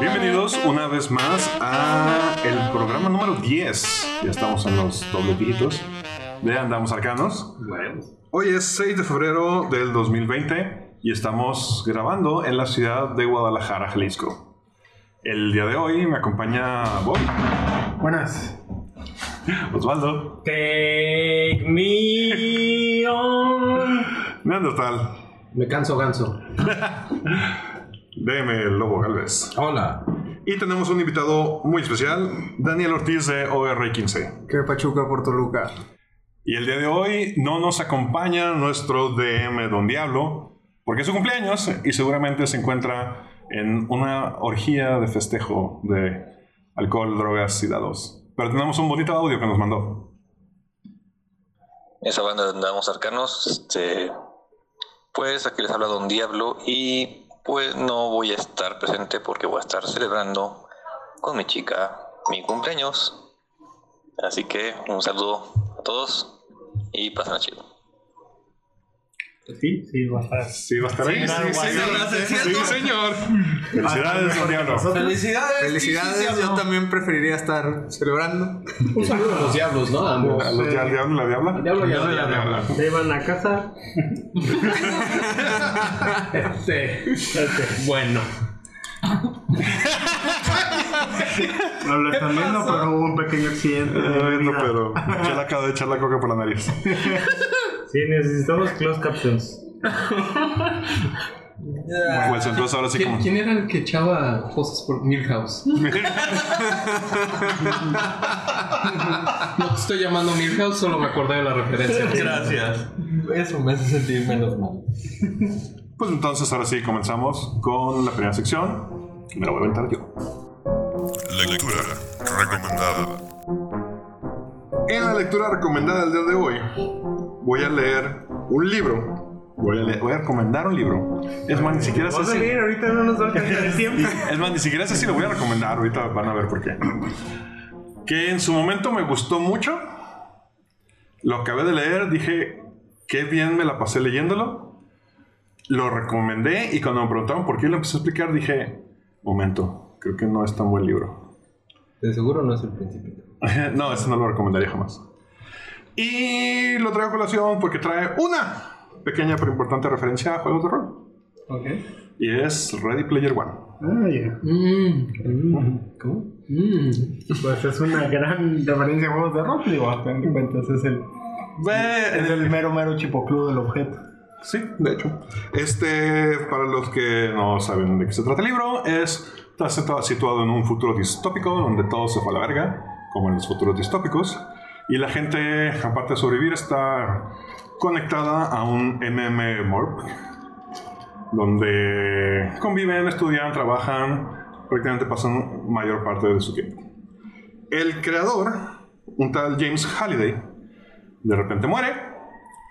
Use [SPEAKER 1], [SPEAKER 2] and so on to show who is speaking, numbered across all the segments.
[SPEAKER 1] Bienvenidos una vez más a el programa número 10. Ya estamos en los doble dígitos de Andamos Arcanos. Hoy es 6 de febrero del 2020 y estamos grabando en la ciudad de Guadalajara, Jalisco. El día de hoy me acompaña Bob,
[SPEAKER 2] Buenas.
[SPEAKER 1] Osvaldo,
[SPEAKER 3] Take me on.
[SPEAKER 1] Neandertal,
[SPEAKER 3] Me canso ganso.
[SPEAKER 1] DM el Lobo Galvez.
[SPEAKER 3] Hola.
[SPEAKER 1] Y tenemos un invitado muy especial, Daniel Ortiz de OR15.
[SPEAKER 2] Que Pachuca por Toluca.
[SPEAKER 1] Y el día de hoy no nos acompaña nuestro DM Don Diablo, porque es su cumpleaños y seguramente se encuentra en una orgía de festejo de alcohol, drogas y dados. Pero tenemos un bonito audio que nos mandó.
[SPEAKER 4] esa banda de Andamos Arcanos, este, pues aquí les habla Don Diablo y pues no voy a estar presente porque voy a estar celebrando con mi chica mi cumpleaños. Así que un saludo a todos y pasen chido.
[SPEAKER 2] Sí, sí, va a estar.
[SPEAKER 1] Sí, va a estar ahí. Sí, sí,
[SPEAKER 2] sí,
[SPEAKER 1] sí, sí, señor. Felicidades, Diablo.
[SPEAKER 3] Felicidades.
[SPEAKER 2] Felicidades, yo también preferiría estar celebrando.
[SPEAKER 3] Un saludo a los diablos, ¿no?
[SPEAKER 1] A los al diablo, la diabla.
[SPEAKER 3] Diablo y a la
[SPEAKER 1] La
[SPEAKER 3] diabla.
[SPEAKER 5] Se iban a casa.
[SPEAKER 3] Este, este, Bueno.
[SPEAKER 5] No lo están viendo, pero hubo un pequeño accidente.
[SPEAKER 1] no,
[SPEAKER 5] vida.
[SPEAKER 1] pero ya le acabo de echar la coca por la nariz.
[SPEAKER 5] Sí, necesitamos closed captions.
[SPEAKER 1] Pues entonces ahora sí
[SPEAKER 3] ¿Quién,
[SPEAKER 1] como...
[SPEAKER 3] quién era el que echaba cosas por Milhouse? No te estoy llamando Milhouse, solo me acordé de la referencia.
[SPEAKER 6] Gracias. Eso me hace sentir menos mal.
[SPEAKER 1] Pues entonces ahora sí comenzamos con la primera sección. Me la voy a aventar yo.
[SPEAKER 7] Lectura recomendada.
[SPEAKER 1] En la lectura recomendada del día de hoy, voy a leer un libro. Voy a, leer- voy a recomendar un libro. Es más, ni siquiera sé si...
[SPEAKER 5] leer, ahorita no nos va a tiempo.
[SPEAKER 1] Es más, ni siquiera sé si lo voy a recomendar. Ahorita van a ver por qué. Que en su momento me gustó mucho. Lo acabé de leer, dije, qué bien me la pasé leyéndolo. Lo recomendé y cuando me preguntaron por qué lo empecé a explicar, dije, momento, creo que no es tan buen libro.
[SPEAKER 3] De seguro no es el principito.
[SPEAKER 1] no, ese no lo recomendaría jamás. Y lo traigo a colación porque trae una pequeña pero importante referencia a juegos de rol.
[SPEAKER 5] Ok.
[SPEAKER 1] Y es Ready Player One.
[SPEAKER 5] Ah, ya.
[SPEAKER 3] Mm, ¿Cómo? Mm.
[SPEAKER 5] Pues es una gran referencia a juegos de rol, digo, a fin de cuentas es el, es el mero mero chipocludo del objeto.
[SPEAKER 1] Sí, de hecho. Este, para los que no saben de qué se trata el libro, es, está situa- situado en un futuro distópico donde todo se fue a la verga, como en los futuros distópicos. Y la gente, aparte de sobrevivir, está conectada a un MMORP, donde conviven, estudian, trabajan, prácticamente pasan mayor parte de su tiempo. El creador, un tal James Halliday, de repente muere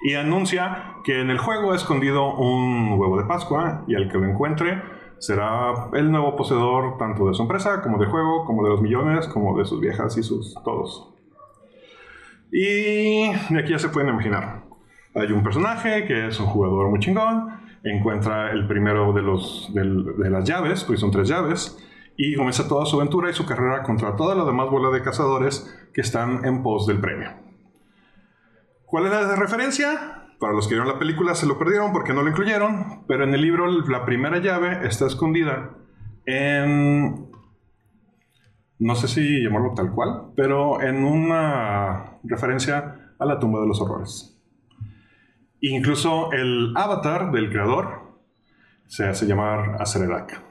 [SPEAKER 1] y anuncia que en el juego ha escondido un huevo de Pascua y al que lo encuentre será el nuevo poseedor tanto de su empresa como del juego, como de los millones, como de sus viejas y sus todos. Y de aquí ya se pueden imaginar. Hay un personaje que es un jugador muy chingón, encuentra el primero de, los, del- de las llaves, pues son tres llaves, y comienza toda su aventura y su carrera contra toda la demás bola de cazadores que están en pos del premio. ¿Cuál es la referencia? Para los que vieron la película se lo perdieron porque no lo incluyeron, pero en el libro la primera llave está escondida en... No sé si llamarlo tal cual, pero en una referencia a la tumba de los horrores. Incluso el avatar del creador se hace llamar Acererak,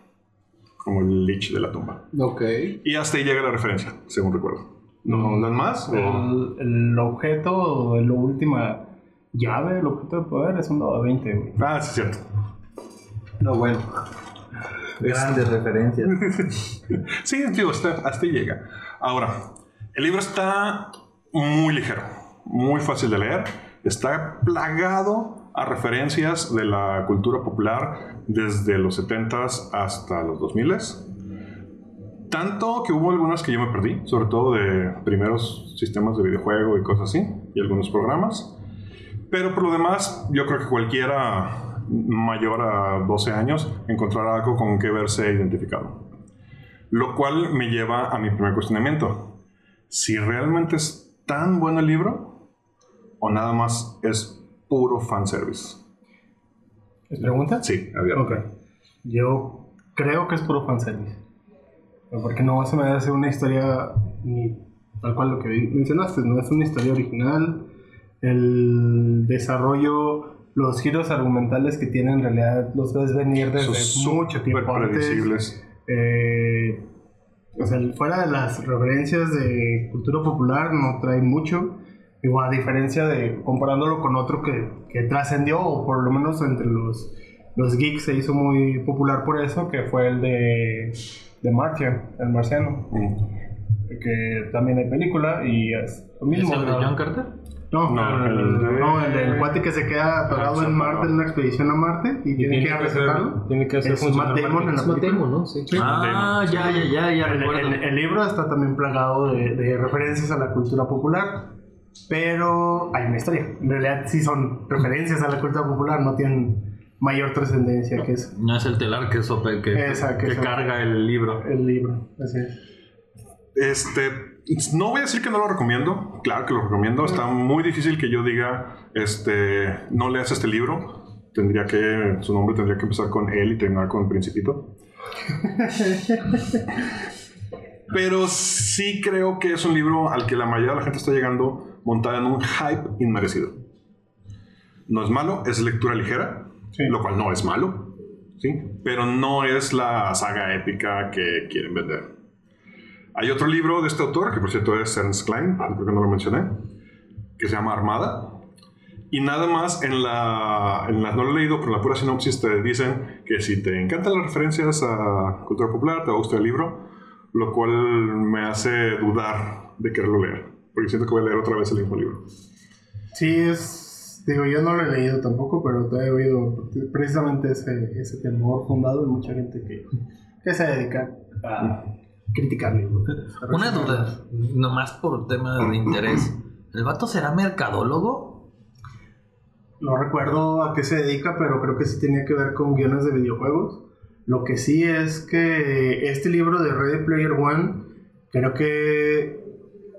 [SPEAKER 1] como el lich de la tumba.
[SPEAKER 3] Ok.
[SPEAKER 1] Y hasta ahí llega la referencia, según recuerdo. ¿No dan más? o-
[SPEAKER 5] El, el objeto, la última llave, el objeto de poder es un dado de 20, güey.
[SPEAKER 1] Ah, sí, es cierto.
[SPEAKER 6] No, bueno. Grandes referencias.
[SPEAKER 1] Sí, digo, hasta, hasta ahí llega. Ahora, el libro está muy ligero, muy fácil de leer. Está plagado a referencias de la cultura popular desde los 70s hasta los 2000s. Tanto que hubo algunas que yo me perdí, sobre todo de primeros sistemas de videojuego y cosas así, y algunos programas. Pero por lo demás, yo creo que cualquiera mayor a 12 años encontrará algo con que verse identificado. Lo cual me lleva a mi primer cuestionamiento. Si realmente es tan bueno el libro o nada más es puro fanservice.
[SPEAKER 5] ¿Es pregunta?
[SPEAKER 1] Sí, abierto.
[SPEAKER 5] Ok. Yo creo que es puro fanservice. Porque no se me hace una historia ni tal cual lo que mencionaste, no es una historia original. El desarrollo, los giros argumentales que tienen en realidad los ves venir desde
[SPEAKER 1] Son
[SPEAKER 5] mucho tiempo antes.
[SPEAKER 1] predecibles.
[SPEAKER 5] Eh, o sea, fuera de las referencias de cultura popular, no trae mucho. Digo, a diferencia de comparándolo con otro que, que trascendió, o por lo menos entre los, los geeks se hizo muy popular por eso, que fue el de, de Martian, el marciano.
[SPEAKER 1] Mm.
[SPEAKER 5] Que también hay película y es lo
[SPEAKER 3] ¿Es
[SPEAKER 5] mismo.
[SPEAKER 3] el de
[SPEAKER 5] ¿no?
[SPEAKER 3] John Carter?
[SPEAKER 5] No,
[SPEAKER 1] No,
[SPEAKER 5] el,
[SPEAKER 1] de-
[SPEAKER 5] no, el del cuate que se queda atorado en Marte en una expedición a Marte y, tiene, que rescatarlo.
[SPEAKER 3] Tiene que hacer
[SPEAKER 5] Es Matt Damon en la
[SPEAKER 3] Es
[SPEAKER 5] película.
[SPEAKER 3] ¿no? Sí.
[SPEAKER 6] Ah, ya, ya, ya, ya
[SPEAKER 5] El,
[SPEAKER 6] recuerdo.
[SPEAKER 5] el- el libro está también plagado de, de referencias a la cultura popular, pero hay una historia. En realidad sí son referencias a la cultura popular, no tienen mayor trascendencia que eso.
[SPEAKER 6] No es el telar que, sope, que,
[SPEAKER 5] Esa, que
[SPEAKER 6] que
[SPEAKER 5] esa.
[SPEAKER 6] carga el libro.
[SPEAKER 5] El libro, así es.
[SPEAKER 1] Este, no voy a decir que no lo recomiendo, claro que lo recomiendo, está muy difícil que yo diga, este, no leas este libro, tendría que, su nombre tendría que empezar con él y terminar con Principito. Pero sí creo que es un libro al que la mayoría de la gente está llegando montada en un hype inmerecido. No es malo, es lectura ligera,
[SPEAKER 5] Sí.
[SPEAKER 1] lo cual no es malo, ¿sí? pero no es la saga épica que quieren vender. Hay otro libro de este autor, que por cierto es Ernst Klein, creo que no lo mencioné, que se llama Armada. Y nada más en la, en la- no lo he leído, pero en la pura sinopsis te dicen que si te encantan las referencias a cultura popular, te va a gustar el libro, lo cual me hace dudar de quererlo leer, porque siento que voy a leer otra vez el mismo libro.
[SPEAKER 5] Sí, es. Digo, yo no lo he leído tampoco, pero te he oído precisamente ese, ese temor fundado en mucha gente que, que se dedica a criticar libros.
[SPEAKER 6] Una duda, nomás por tema de interés. ¿El vato será mercadólogo?
[SPEAKER 5] No recuerdo a qué se dedica, pero creo que sí tenía que ver con guiones de videojuegos. Lo que sí es que este libro de Ready Player One creo que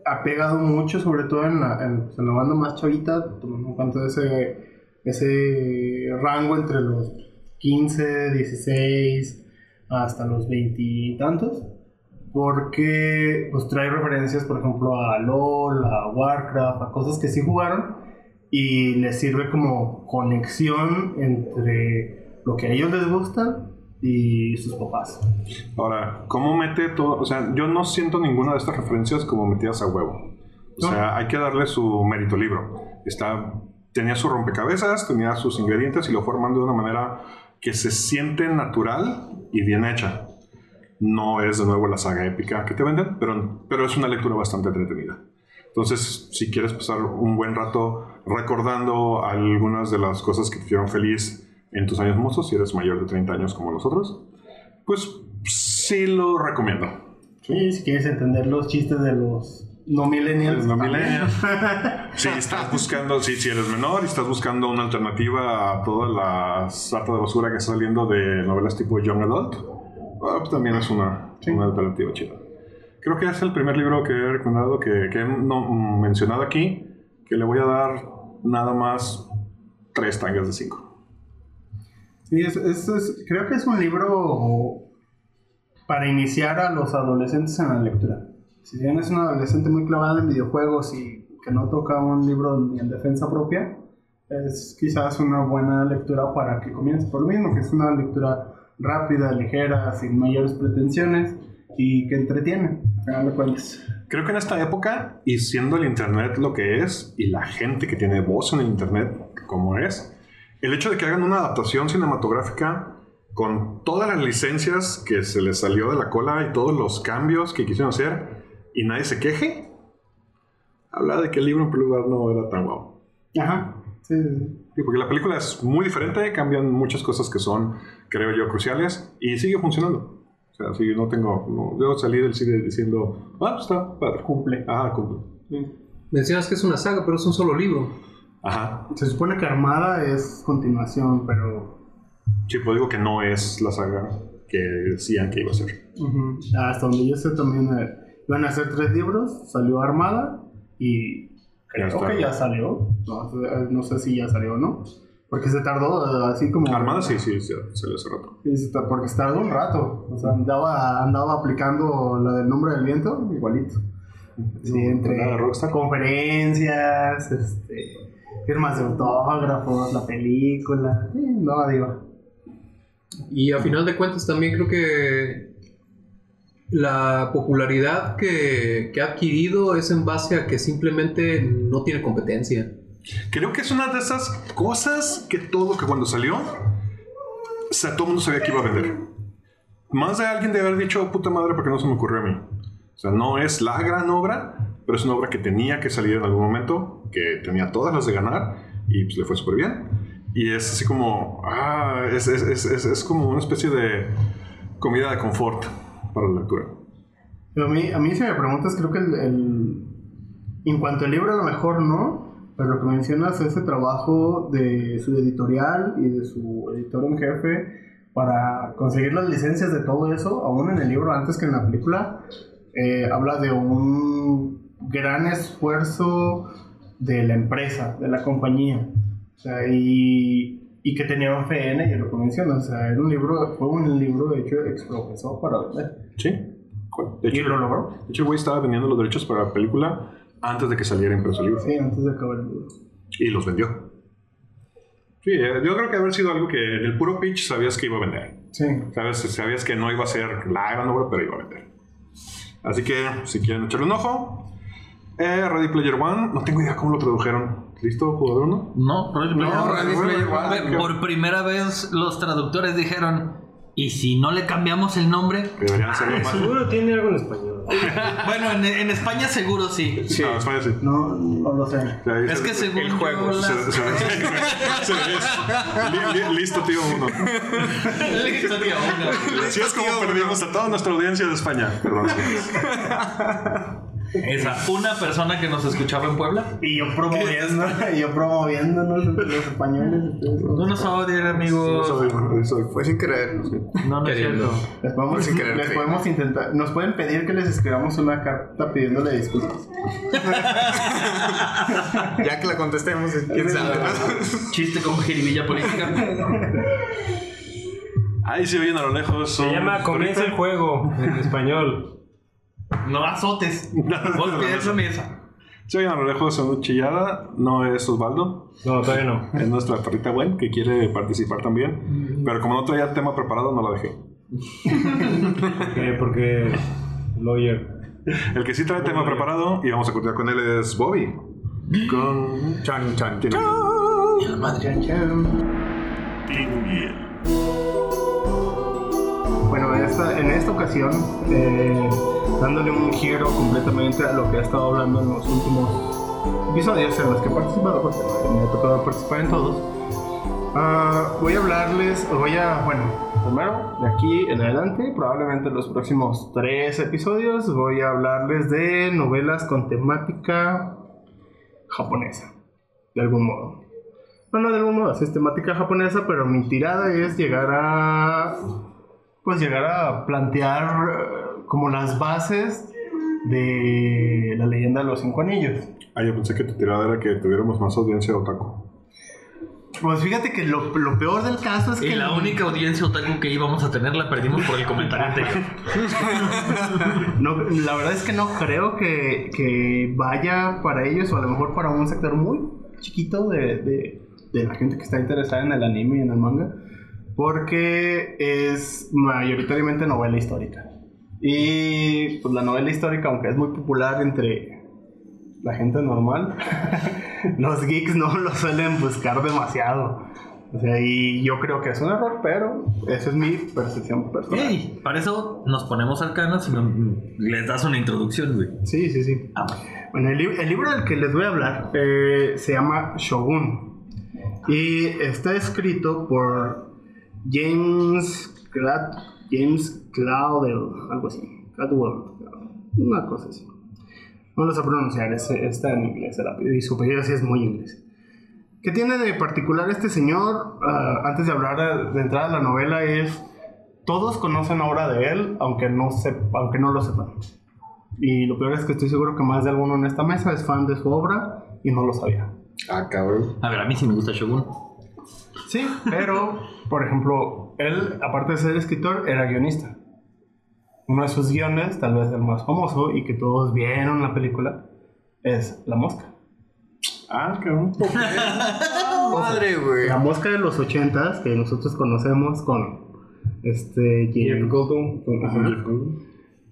[SPEAKER 5] ha pegado mucho, sobre todo en la, en, la banda más chavita, tomando en cuenta ese, ese rango entre los 15, 16 hasta los 20 y tantos. Porque pues trae referencias, por ejemplo, a LOL, a Warcraft, a cosas que sí jugaron y les sirve como conexión entre lo que a ellos les gusta y sus papás.
[SPEAKER 1] Ahora, ¿cómo mete todo? O sea, yo no siento ninguna de estas referencias como metidas a huevo. O
[SPEAKER 5] No.
[SPEAKER 1] sea, hay que darle su mérito libro. Está, tenía su rompecabezas, tenía sus ingredientes y lo fue armando de una manera que se siente natural y bien hecha. No es de nuevo la saga épica que te venden, pero, pero es una lectura bastante entretenida. Entonces, si quieres pasar un buen rato recordando algunas de las cosas que te hicieron feliz en tus años mozos, si eres mayor de 30 años como nosotros, pues sí lo recomiendo.
[SPEAKER 5] Sí, si quieres entender los chistes de los no millennials.
[SPEAKER 1] No millennials. Si estás buscando, si, si eres menor y estás buscando una alternativa a toda la sarta de basura que está saliendo de novelas tipo Young Adult, ah, pues también es una, una alternativa chida. Creo que es el primer libro que he recomendado, que, que he no- mencionado aquí, que le voy a dar nada más tres tangas de cinco.
[SPEAKER 5] Sí, es- es- es- creo que es un libro para iniciar a los adolescentes en la lectura. Si bien es un adolescente muy clavado en videojuegos y que no toca un libro ni en defensa propia, es quizás una buena lectura para que comience. Por lo mismo que es una lectura rápida, ligera, sin mayores pretensiones y que entretiene, a final de cuentas.
[SPEAKER 1] Creo que en esta época, y siendo el Internet lo que es, y la gente que tiene voz en el Internet como es, el hecho de que hagan una adaptación cinematográfica con todas las licencias que se les salió de la cola y todos los cambios que quisieron hacer, y nadie se queje, habla de que el libro en primer lugar no era tan guau.
[SPEAKER 5] Ajá. Sí, sí,
[SPEAKER 1] porque la película es muy diferente, cambian muchas cosas que son, creo yo, cruciales y sigue funcionando. O sea, sí, no tengo, no, yo salí del cine diciendo, ah, está padre.
[SPEAKER 5] Cumple.
[SPEAKER 1] Ajá, cumple.
[SPEAKER 3] Mencionas que es una saga, pero es un solo libro.
[SPEAKER 1] Ajá.
[SPEAKER 5] Se supone que Armada es continuación, pero.
[SPEAKER 1] Sí, pues digo que no es la saga que decían que iba a ser.
[SPEAKER 5] Hasta donde yo sé también eh, iban a hacer tres libros. Salió Armada y. Creo
[SPEAKER 1] está.
[SPEAKER 5] que ya salió. No, sé- no sé si ya salió o no. Porque se tardó eh, así como.
[SPEAKER 1] Armada sí, sí, sí, salió hace rato.
[SPEAKER 5] Porque se tardó un rato. O sea, andaba, andaba aplicando la del nombre del viento, igualito. Sí, entre
[SPEAKER 1] Nada,
[SPEAKER 5] conferencias, este, firmas de autógrafos, la película. No, digo.
[SPEAKER 3] Y a final de cuentas también creo que la popularidad que, que ha adquirido es en base a que simplemente no tiene competencia.
[SPEAKER 1] Creo que es una de esas cosas que todo, que cuando salió, o sea, todo el mundo sabía que iba a vender. Más de alguien de haber dicho, puta madre, porque no se me ocurrió a mí. O sea, no es la gran obra, pero es una obra que tenía que salir en algún momento, que tenía todas las de ganar y pues le fue súper bien. Y es así como, ah, es, es, es, es, como una especie de comida de confort para la lectura.
[SPEAKER 5] Pero a mí, a mí si me preguntas, creo que el, el- en cuanto al libro a lo mejor no, pero lo que mencionas es ese trabajo de su editorial y de su editor en jefe para conseguir las licencias de todo eso, aún en el libro antes que en la película, eh, habla de un gran esfuerzo de la empresa, de la compañía. O sea, y, y que tenían fe en ello, lo que mencionas. O sea, era un libro, fue un libro de hecho exprofesor para vender.
[SPEAKER 1] ¿Sí? De
[SPEAKER 5] Y
[SPEAKER 1] hecho,
[SPEAKER 5] lo logró.
[SPEAKER 1] de hecho, el güey estaba vendiendo los derechos para la película antes de que saliera impreso el libro.
[SPEAKER 5] Sí, antes de acabar el libro.
[SPEAKER 1] Y los vendió. Sí, eh, yo creo que haber sido algo que en el puro pitch sabías que iba a vender.
[SPEAKER 5] Sí.
[SPEAKER 1] Sabes, sabías que no iba a ser la gran obra, pero iba a vender. Así que, si quieren echarle un ojo, eh, Ready Player One, no tengo idea cómo lo tradujeron. ¿Listo, jugador uno?
[SPEAKER 6] No, Ready Player
[SPEAKER 2] No,
[SPEAKER 6] One.
[SPEAKER 2] Ready Player One.
[SPEAKER 6] Por primera vez los traductores dijeron, ¿y si no le cambiamos el nombre?
[SPEAKER 1] Deberían hacerlo más.
[SPEAKER 8] Seguro tiene algo en español.
[SPEAKER 6] Bueno, en, en España seguro sí.
[SPEAKER 2] Sí.
[SPEAKER 1] No, España sí.
[SPEAKER 5] No, no lo sé.
[SPEAKER 1] O sea, ahí
[SPEAKER 6] Es
[SPEAKER 1] se-
[SPEAKER 6] que según
[SPEAKER 2] el juego,
[SPEAKER 6] las-
[SPEAKER 1] se- se- se- li- li- Listo, tío uno.
[SPEAKER 6] Listo, tío, uno.
[SPEAKER 1] Así es como perdimos a toda nuestra audiencia de España. Perdón.
[SPEAKER 6] Esa, una persona que nos escuchaba en Puebla.
[SPEAKER 5] Y yo promoviendo, y yo promoviéndonos entre los españoles.
[SPEAKER 6] No nos odian, amigos.
[SPEAKER 1] Soy- soy-
[SPEAKER 2] Fue sin querer.
[SPEAKER 6] No, no es
[SPEAKER 3] Queriendo.
[SPEAKER 6] cierto.
[SPEAKER 5] Les podemos,
[SPEAKER 2] Sin querer,
[SPEAKER 5] les
[SPEAKER 2] sí.
[SPEAKER 5] podemos intentar. Nos pueden pedir que les escribamos una carta pidiéndole disculpas.
[SPEAKER 2] Ya que la contestemos, quién sabe. ¿no?
[SPEAKER 6] Chiste con jiribilla política.
[SPEAKER 1] Ahí se oyen a lo lejos.
[SPEAKER 8] Se llama Comienza el juego en español.
[SPEAKER 6] No azotes. Golpea esa mesa.
[SPEAKER 1] Se oyen a lo lejos una chillada. No es Osvaldo.
[SPEAKER 8] No, todavía no.
[SPEAKER 1] Es nuestra perrita Gwen que quiere participar también. Pero como no traía tema preparado, no la dejé.
[SPEAKER 8] Eh, porque Lawyer.
[SPEAKER 1] El que sí trae tema preparado y vamos a continuar con él es Bobby. Con.
[SPEAKER 2] Chan, chan, chan.
[SPEAKER 6] Y la madre.
[SPEAKER 5] Chan, chan. En esta, en esta ocasión, eh, dándole un giro completamente a lo que he estado hablando en los últimos episodios en los que he participado, porque me ha tocado participar en todos, ah, voy a hablarles, voy a, bueno, primero, de aquí en adelante, probablemente los próximos tres episodios, voy a hablarles de novelas con temática japonesa, de algún modo. No, no, de algún modo, es temática japonesa, pero mi tirada es llegar a pues llegar a plantear eh, como las bases de la leyenda de los cinco anillos.
[SPEAKER 1] Ah, yo pensé que tu tirada era que tuviéramos más audiencia otaku.
[SPEAKER 5] Pues fíjate que lo, lo peor del caso es
[SPEAKER 6] Y
[SPEAKER 5] que
[SPEAKER 6] la única audiencia otaku que íbamos a tener la perdimos por el comentario anterior.
[SPEAKER 5] no, la verdad es que no creo que, que vaya para ellos o a lo mejor para un sector muy chiquito de, de- de la gente que está interesada en el anime y en el manga. Porque es mayoritariamente novela histórica. Y pues la novela histórica, aunque es muy popular entre la gente normal, los geeks no lo suelen buscar demasiado. O sea, y yo creo que es un error, pero esa es mi percepción personal.
[SPEAKER 6] Ey, para eso nos ponemos arcanos y les das una introducción, güey.
[SPEAKER 5] Sí, sí, sí.
[SPEAKER 6] Ah,
[SPEAKER 5] Bueno, el, el libro del que les voy a hablar eh, se llama Shogun. Y está escrito por James Glad, James Claudel, algo así. Cladwell, una cosa así. No lo sé pronunciar, es- está en inglés el apellido, y su apellido sí es muy inglés. ¿Qué tiene de particular este señor? Ah, antes de hablar de entrada a la novela es todos conocen obra de él, aunque no, sep- aunque no lo sepan. Y lo peor es que estoy seguro que más de alguno en esta mesa es fan de su obra y no lo sabía.
[SPEAKER 1] Ah, cabrón.
[SPEAKER 6] A ver, a mí sí me gusta Shogun.
[SPEAKER 5] Sí, pero, por ejemplo, él, aparte de ser escritor, era guionista. Uno de sus guiones, tal vez el más famoso y que todos vieron la película, es La Mosca.
[SPEAKER 1] Ah, cabrón.
[SPEAKER 2] Madre, güey.
[SPEAKER 5] La Mosca de los ochentas, que nosotros conocemos con este
[SPEAKER 8] Jeff Goldblum.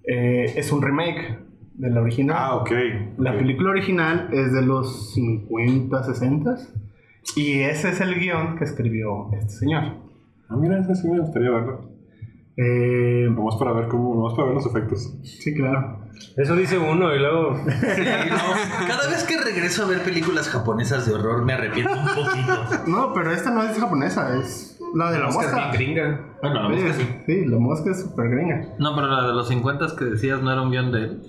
[SPEAKER 5] Eh, es un remake de la original.
[SPEAKER 1] Ah, ok.
[SPEAKER 5] La película original es de los 50, 60 y ese es el guion que escribió este señor.
[SPEAKER 1] Ah, mira, ese sí me gustaría verlo.
[SPEAKER 5] Eh,
[SPEAKER 1] Nomás para ver cómo, nomás para ver los efectos.
[SPEAKER 5] sí, claro.
[SPEAKER 8] Eso dice uno y luego.
[SPEAKER 6] Cada vez que regreso a ver películas japonesas de horror me arrepiento un poquito.
[SPEAKER 5] No, pero esta no es japonesa, es la de la
[SPEAKER 3] Mosca es
[SPEAKER 5] mosca.
[SPEAKER 3] bien gringa.
[SPEAKER 6] Bueno, la
[SPEAKER 5] Sí,
[SPEAKER 6] mosca sí.
[SPEAKER 5] sí, la mosca es súper gringa.
[SPEAKER 6] No, pero la de los 50 que decías no era un guion de él.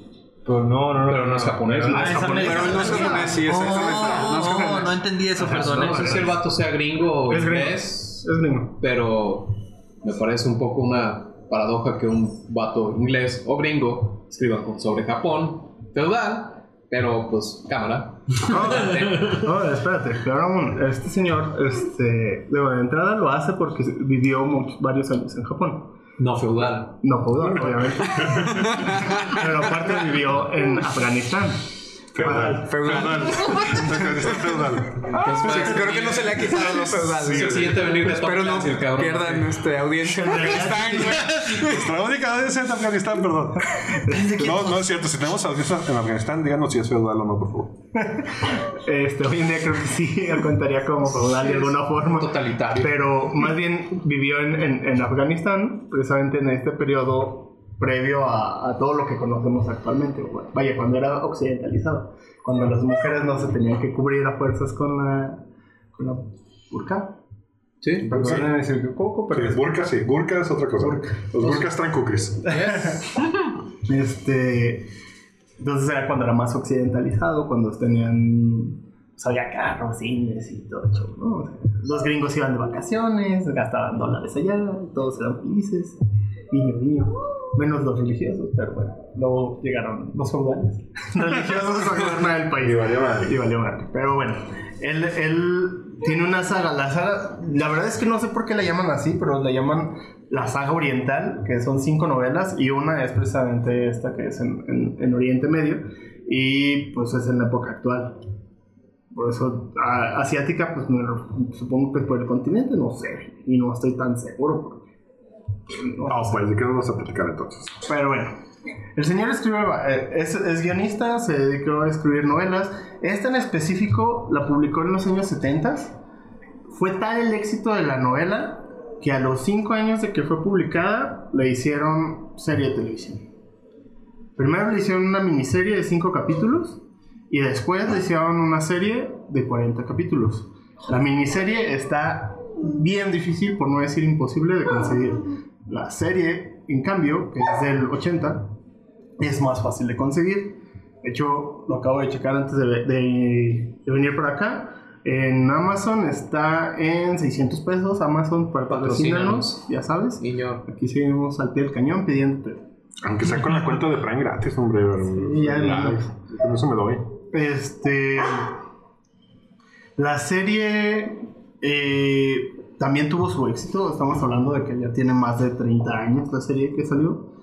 [SPEAKER 8] Pues no, no, no.
[SPEAKER 3] Pero no es japonés.
[SPEAKER 8] Pero
[SPEAKER 3] Ah,
[SPEAKER 8] es
[SPEAKER 6] esa
[SPEAKER 8] japonés.
[SPEAKER 2] Pero no es japonés, sí, es, no
[SPEAKER 6] Oh,
[SPEAKER 2] japonés.
[SPEAKER 6] no entendí eso, perdón.
[SPEAKER 3] No sé si el vato sea gringo o inglés,
[SPEAKER 5] Es gringo.
[SPEAKER 3] pero me parece un poco una paradoja que un vato inglés o gringo escriba sobre Japón feudal, pero pues cámara.
[SPEAKER 5] No, espérate, peor aún, este señor, este, de entrada lo hace porque vivió muchos, varios años en Japón.
[SPEAKER 3] No feudal.
[SPEAKER 5] No pudo, obviamente. Pero aparte vivió en Afganistán.
[SPEAKER 1] Feudal.
[SPEAKER 2] Feudal.
[SPEAKER 1] Feudal.
[SPEAKER 2] Sí, creo que no se le ha quitado lo feudal.
[SPEAKER 3] Es el siguiente venir de
[SPEAKER 2] Espero no
[SPEAKER 3] Clancy, el cabrón.
[SPEAKER 2] pierdan este, audiencia en Afganistán, güey.
[SPEAKER 1] Nuestra única audiencia es en Afganistán, perdón. No, no es cierto. Si tenemos audiencia en Afganistán, díganos si es feudal o no, por favor.
[SPEAKER 5] Este, hoy en día creo que sí contaría como feudal de alguna forma.
[SPEAKER 3] Totalitario.
[SPEAKER 5] Pero más bien vivió en, en- en Afganistán, precisamente en este periodo previo a, a todo lo que conocemos actualmente. Vaya, cuando era occidentalizado. Cuando las mujeres no se tenían que cubrir a fuerzas con la, con la burka.
[SPEAKER 3] Sí.
[SPEAKER 5] Perdónenme si me equivoco, pero
[SPEAKER 1] Sí, burka, sí. Burka es otra cosa. Los burkas traen cookies.
[SPEAKER 5] Este, entonces era cuando era más occidentalizado, cuando tenían, pues había carros, cines y todo eso, ¿no? O sea, los gringos iban de vacaciones, gastaban dólares allá, todos eran felices, niño, niño, menos los religiosos, pero bueno, luego llegaron los feudales religiosos a gobernar el país.
[SPEAKER 1] Y valió madre.
[SPEAKER 5] Y valió madre. Pero bueno, él, él tiene una saga. La saga, la verdad es que no sé por qué la llaman así, pero la llaman la saga oriental, que son cinco novelas, y una es precisamente esta que es en, en- en Oriente Medio, y pues es en la época actual. Por eso, a- asiática, pues me- supongo que es por el continente, no sé, y no estoy tan seguro. No
[SPEAKER 1] Ah, pues, ¿de qué nos vas a platicar entonces?
[SPEAKER 5] Pero bueno, el señor escribe, eh, es, es guionista, se dedicó a escribir novelas. Esta en específico la publicó en los años 70. Fue tal el éxito de la novela que a los 5 años de que fue publicada le hicieron serie de televisión. Primero le hicieron una miniserie de 5 capítulos y después le hicieron una serie de 40 capítulos. La miniserie está bien difícil, por no decir imposible, de conseguir. La serie, en cambio, que es del 80, es más fácil de conseguir. De hecho, lo acabo de checar antes de, de- de venir por acá. En Amazon está en 600 pesos. Amazon para patrocinarnos,
[SPEAKER 3] Patrocínanos.
[SPEAKER 5] ya sabes. Aquí seguimos al pie del cañón pidiéndote.
[SPEAKER 1] Aunque sea con la cuenta de Prime gratis, hombre.
[SPEAKER 5] Sí, ya,
[SPEAKER 1] ya,
[SPEAKER 5] no.
[SPEAKER 1] Con eso me doy.
[SPEAKER 5] Este. La serie eh, también tuvo su éxito. Estamos hablando de que ya tiene más de 30 años la serie que salió.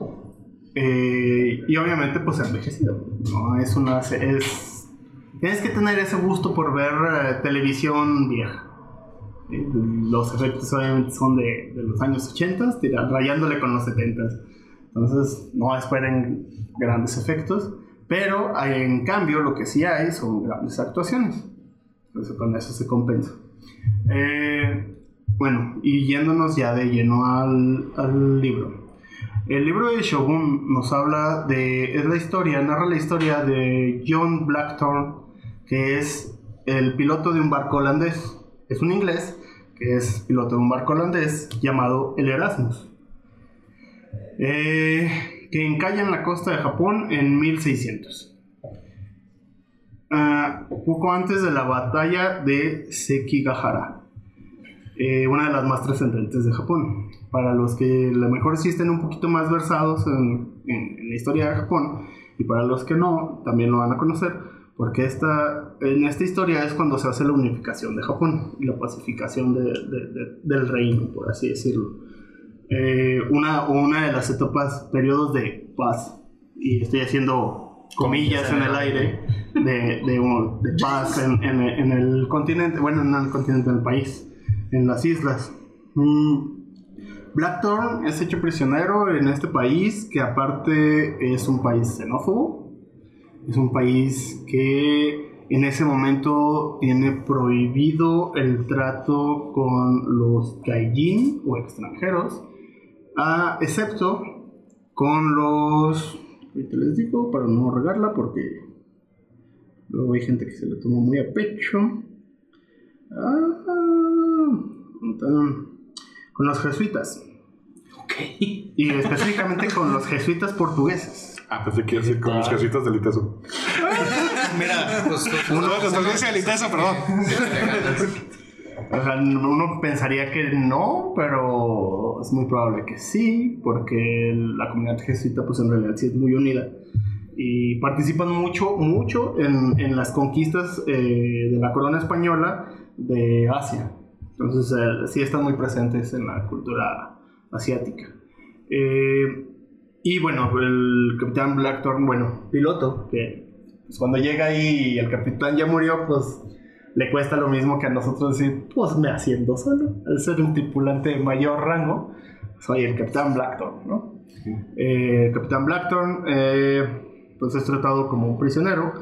[SPEAKER 5] Eh, y obviamente, pues ha envejecido. No es una. Es, tienes que tener ese gusto por ver eh, televisión vieja. Eh, Los efectos obviamente son de, de los años 80, tira- rayándole con los 70. Entonces, no esperen grandes efectos. Pero en cambio, lo que sí hay son grandes actuaciones. Entonces, con eso se compensa. Eh, bueno, y yéndonos ya de lleno al, al libro. El libro de Shogun nos habla de. Es la historia, narra la historia de John Blackthorne, que es el piloto de un barco holandés. Es un inglés que es piloto de un barco holandés llamado el Erasmus. eh, que encalla en la costa de Japón en 1600. Ah, poco antes de la batalla de Sekigahara, eh, una de las más trascendentes de Japón. Para los que a lo mejor sí estén un poquito más versados en, en- en la historia de Japón, y para los que no, también lo van a conocer, porque esta, en esta historia es cuando se hace la unificación de Japón y la pacificación de- de- de- del reino, por así decirlo. Eh, una, una de las etapas, periodos de paz, y estoy haciendo comillas en el aire, de, de, paz en, en- en el continente, bueno, no en el continente, en el país, en las islas. Mm, Blackthorn es hecho prisionero en este país, que aparte es un país xenófobo, es un país que en ese momento tiene prohibido el trato con los gaijin o extranjeros, ah, excepto con los... Ahorita les digo para no regarla porque luego hay gente que se lo toma muy a pecho. Ah, entonces, con los jesuitas. Y específicamente con los jesuitas portugueses.
[SPEAKER 1] Ah, pensé que iba a decir con los jesuitas del ITESO.
[SPEAKER 6] Mira,
[SPEAKER 3] Pues,
[SPEAKER 1] No, los audiencia del ITESO, perdón.
[SPEAKER 5] O sea, uno pensaría que no, pero es muy probable que sí, porque la comunidad jesuita pues en realidad sí es muy unida. Y participan mucho, mucho en, en las conquistas eh, de la corona española de Asia. Entonces eh, sí están muy presentes en la cultura asiática. Eh, y bueno, el capitán Blackthorn, bueno, piloto, que pues, cuando llega ahí y el capitán ya murió, pues le cuesta lo mismo que a nosotros decir, pues me haciendo solo. Al ser un tripulante de mayor rango, soy el capitán Blackthorn, ¿no? Eh, el capitán Blackthorn, pues es tratado como un prisionero.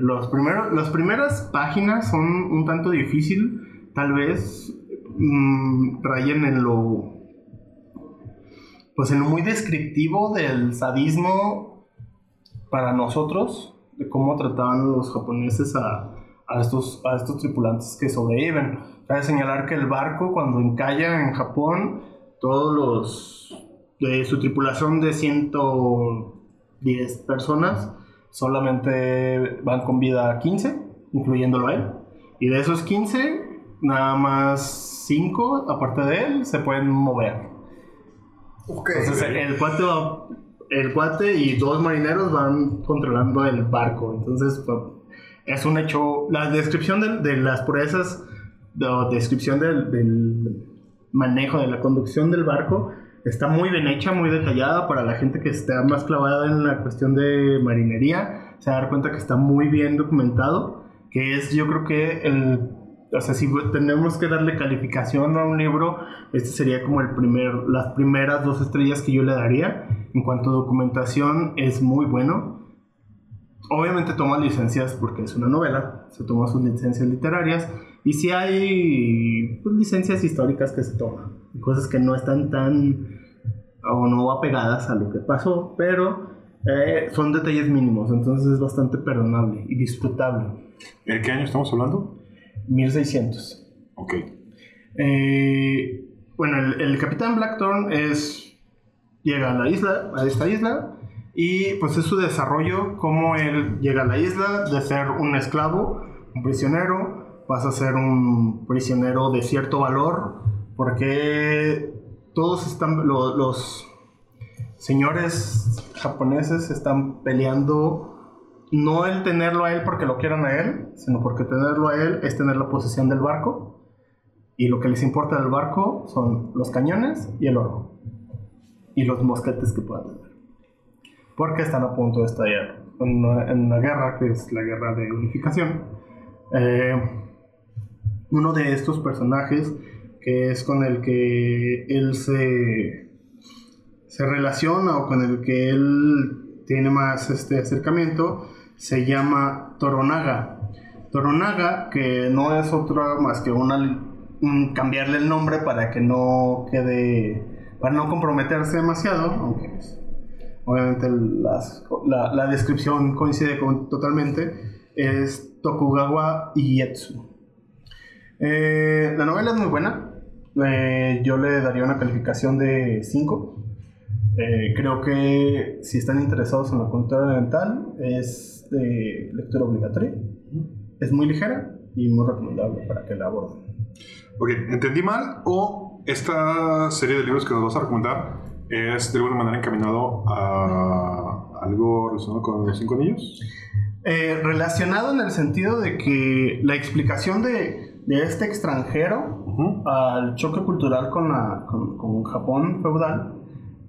[SPEAKER 5] Los primeros, las primeras páginas son un tanto difícil, tal vez mm, rayen en lo pues en lo muy descriptivo del sadismo para nosotros, de cómo trataban los japoneses a, a estos, a estos tripulantes que sobreviven. Cabe señalar que el barco cuando encalla en Japón, todos los de su tripulación de 110 personas, solamente van con vida 15, incluyéndolo a él. Y de esos 15, nada más 5, aparte de él, se pueden mover. Entonces el cuate, va- el cuate y dos marineros van controlando el barco. Entonces pues, es un hecho. La descripción de, de las proezas, la descripción del, del manejo, de la conducción del barco, está muy bien hecha, muy detallada para la gente que está más clavada en la cuestión de marinería. Se va a dar cuenta que está muy bien documentado. Que es, yo creo que el o sea, si tenemos que darle calificación a un libro, este sería como el primer, las primeras dos estrellas que yo le daría. En cuanto a documentación, es muy bueno. Obviamente toma licencias porque es una novela, se toma sus licencias literarias. Y si hay pues, licencias históricas que se toman, cosas que no están tan o no apegadas a lo que pasó, pero eh, son detalles mínimos, entonces es bastante perdonable y disfrutable.
[SPEAKER 1] ¿En qué año estamos hablando?
[SPEAKER 5] 1600.
[SPEAKER 1] Ok.
[SPEAKER 5] Eh, bueno, el, el capitán Blackthorn es llega a la isla, a esta isla, y pues es su desarrollo, cómo él llega a la isla de ser un esclavo, un prisionero, pasa a ser un prisionero de cierto valor, porque todos están, lo- los señores japoneses están peleando no el tenerlo a él porque lo quieran a él, sino porque tenerlo a él es tener la posesión del barco. Y lo que les importa del barco son los cañones y el oro. Y los mosquetes que pueda tener. Porque están a punto de estallar en una, en una guerra, que es la guerra de unificación. Eh, uno de estos personajes, que es con el que él se, se relaciona o con el que él tiene más este acercamiento, se llama Toronaga. Toronaga, que no es otra más que una, un cambiarle el nombre para que no quede, para no comprometerse demasiado, aunque obviamente la, la descripción coincide con- totalmente, es Tokugawa Ieyasu. Eh, la novela es muy buena, Eh, yo le daría una calificación de 5. Eh, creo que si están interesados en la cultura oriental es de lectura obligatoria. Es muy ligera y muy recomendable para que la aborden.
[SPEAKER 1] Ok, ¿entendí mal? ¿O esta serie de libros que nos vas a recomendar es de alguna manera encaminado a algo relacionado con los cinco anillos?
[SPEAKER 5] Eh, relacionado en el sentido de que la explicación de, de este extranjero al choque cultural con, la, con, con Japón feudal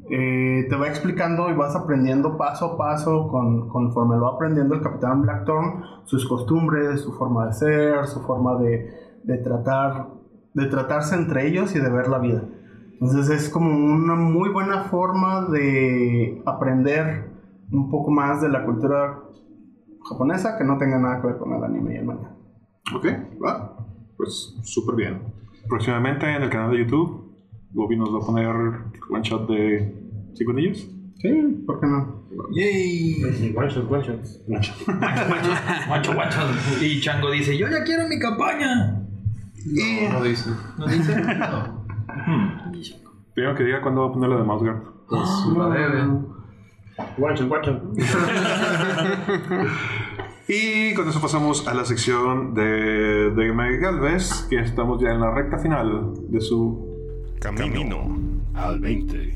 [SPEAKER 5] eh, te va explicando y vas aprendiendo paso a paso con, conforme lo va aprendiendo el capitán Blackthorn sus costumbres, su forma de ser, su forma de, de tratar de tratarse entre ellos y de ver la vida. Entonces es como una muy buena forma de aprender un poco más de la cultura japonesa que no tenga nada que ver con el anime y el manga.
[SPEAKER 1] Ok, va. Pues súper bien. Próximamente en el canal de YouTube, Bobby nos va a poner one shot de cinco anillos.
[SPEAKER 5] Sí, ¿por qué no?
[SPEAKER 6] ¡Yay!
[SPEAKER 8] Sí, one shot, one shot.
[SPEAKER 6] Macho, macho, macho. Y Chango dice, yo ya quiero mi campaña.
[SPEAKER 3] Y no dice.
[SPEAKER 6] ¿No dice?
[SPEAKER 1] Primero que diga cuándo va a poner la de Mousegard.
[SPEAKER 3] Pues la debe.
[SPEAKER 8] One shot.
[SPEAKER 1] Y con eso pasamos a la sección de, de Galvez, que estamos ya en la recta final de su...
[SPEAKER 7] Camino al 20.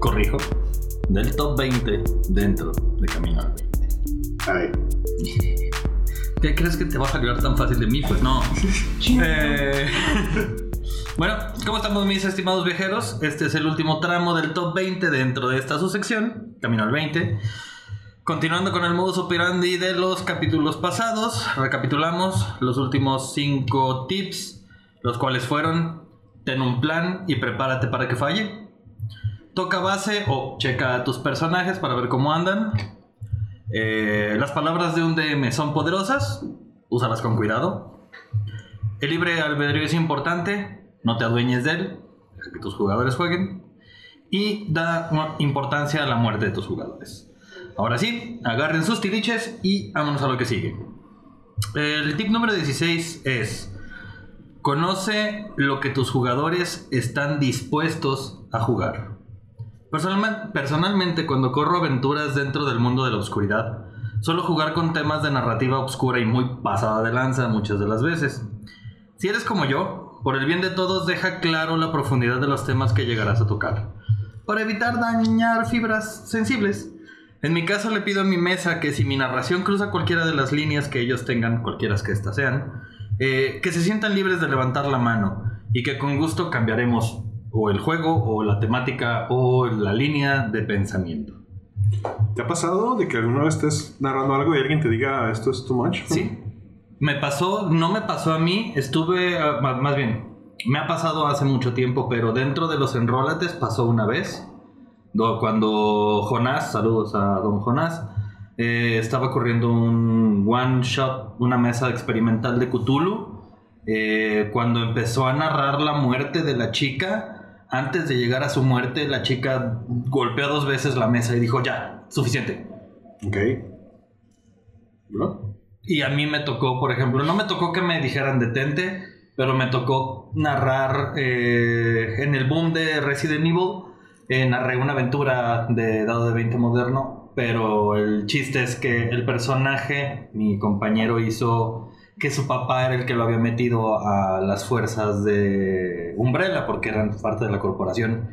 [SPEAKER 6] Corrijo. Del top 20 dentro de Camino al 20.
[SPEAKER 1] Ay,
[SPEAKER 6] ¿Qué crees que te va a salir tan fácil de mí? Pues no. Eh, bueno, ¿cómo estamos mis estimados viajeros? Este es el último tramo del top 20 dentro de esta subsección, Camino al 20. Continuando con el modus operandi de los capítulos pasados, recapitulamos los últimos 5 tips, los cuales fueron, ten un plan y prepárate para que falle. Toca base o checa a tus personajes para ver cómo andan. Eh, las palabras de un DM son poderosas, úsalas con cuidado. El libre albedrío es importante, no te adueñes de él, que tus jugadores jueguen. Y da importancia a la muerte de tus jugadores. Ahora sí, agarren sus tiriches y vámonos a lo que sigue. El tip número 16 es, conoce lo que tus jugadores están dispuestos a jugar. Personalmente, personalmente, cuando corro aventuras dentro del mundo de la oscuridad, suelo jugar con temas de narrativa oscura y muy pasada de lanza muchas de las veces. Si eres como yo, por el bien de todos deja claro la profundidad de los temas que llegarás a tocar, para evitar dañar fibras sensibles. En mi caso le pido a mi mesa que si mi narración cruza cualquiera de las líneas que ellos tengan, cualquiera que éstas sean, eh, que se sientan libres de levantar la mano y que con gusto cambiaremos o el juego o la temática o la línea de pensamiento.
[SPEAKER 1] ¿te ha pasado de que alguna vez estés narrando algo y alguien te diga esto es too much?
[SPEAKER 6] Sí. Me pasó, no me pasó a mí, estuve, ah, más, bien, me ha pasado hace mucho tiempo, pero dentro de los enrolates pasó una vez, cuando Jonás, saludos a don Jonás, eh, estaba corriendo un one shot, una mesa experimental de Cthulhu, eh, cuando empezó a narrar la muerte de la chica, antes de llegar a su muerte, la chica golpeó dos veces la mesa y dijo, ya, suficiente.
[SPEAKER 1] Ok. ¿No?
[SPEAKER 6] Y a mí me tocó, por ejemplo, no me tocó que me dijeran detente, pero me tocó narrar eh, en el boom de Resident Evil. Eh, narré una aventura de dado de 20 moderno, pero el chiste es que el personaje, mi compañero, hizo que su papá era el que lo había metido a las fuerzas de Umbrella, porque eran parte de la corporación.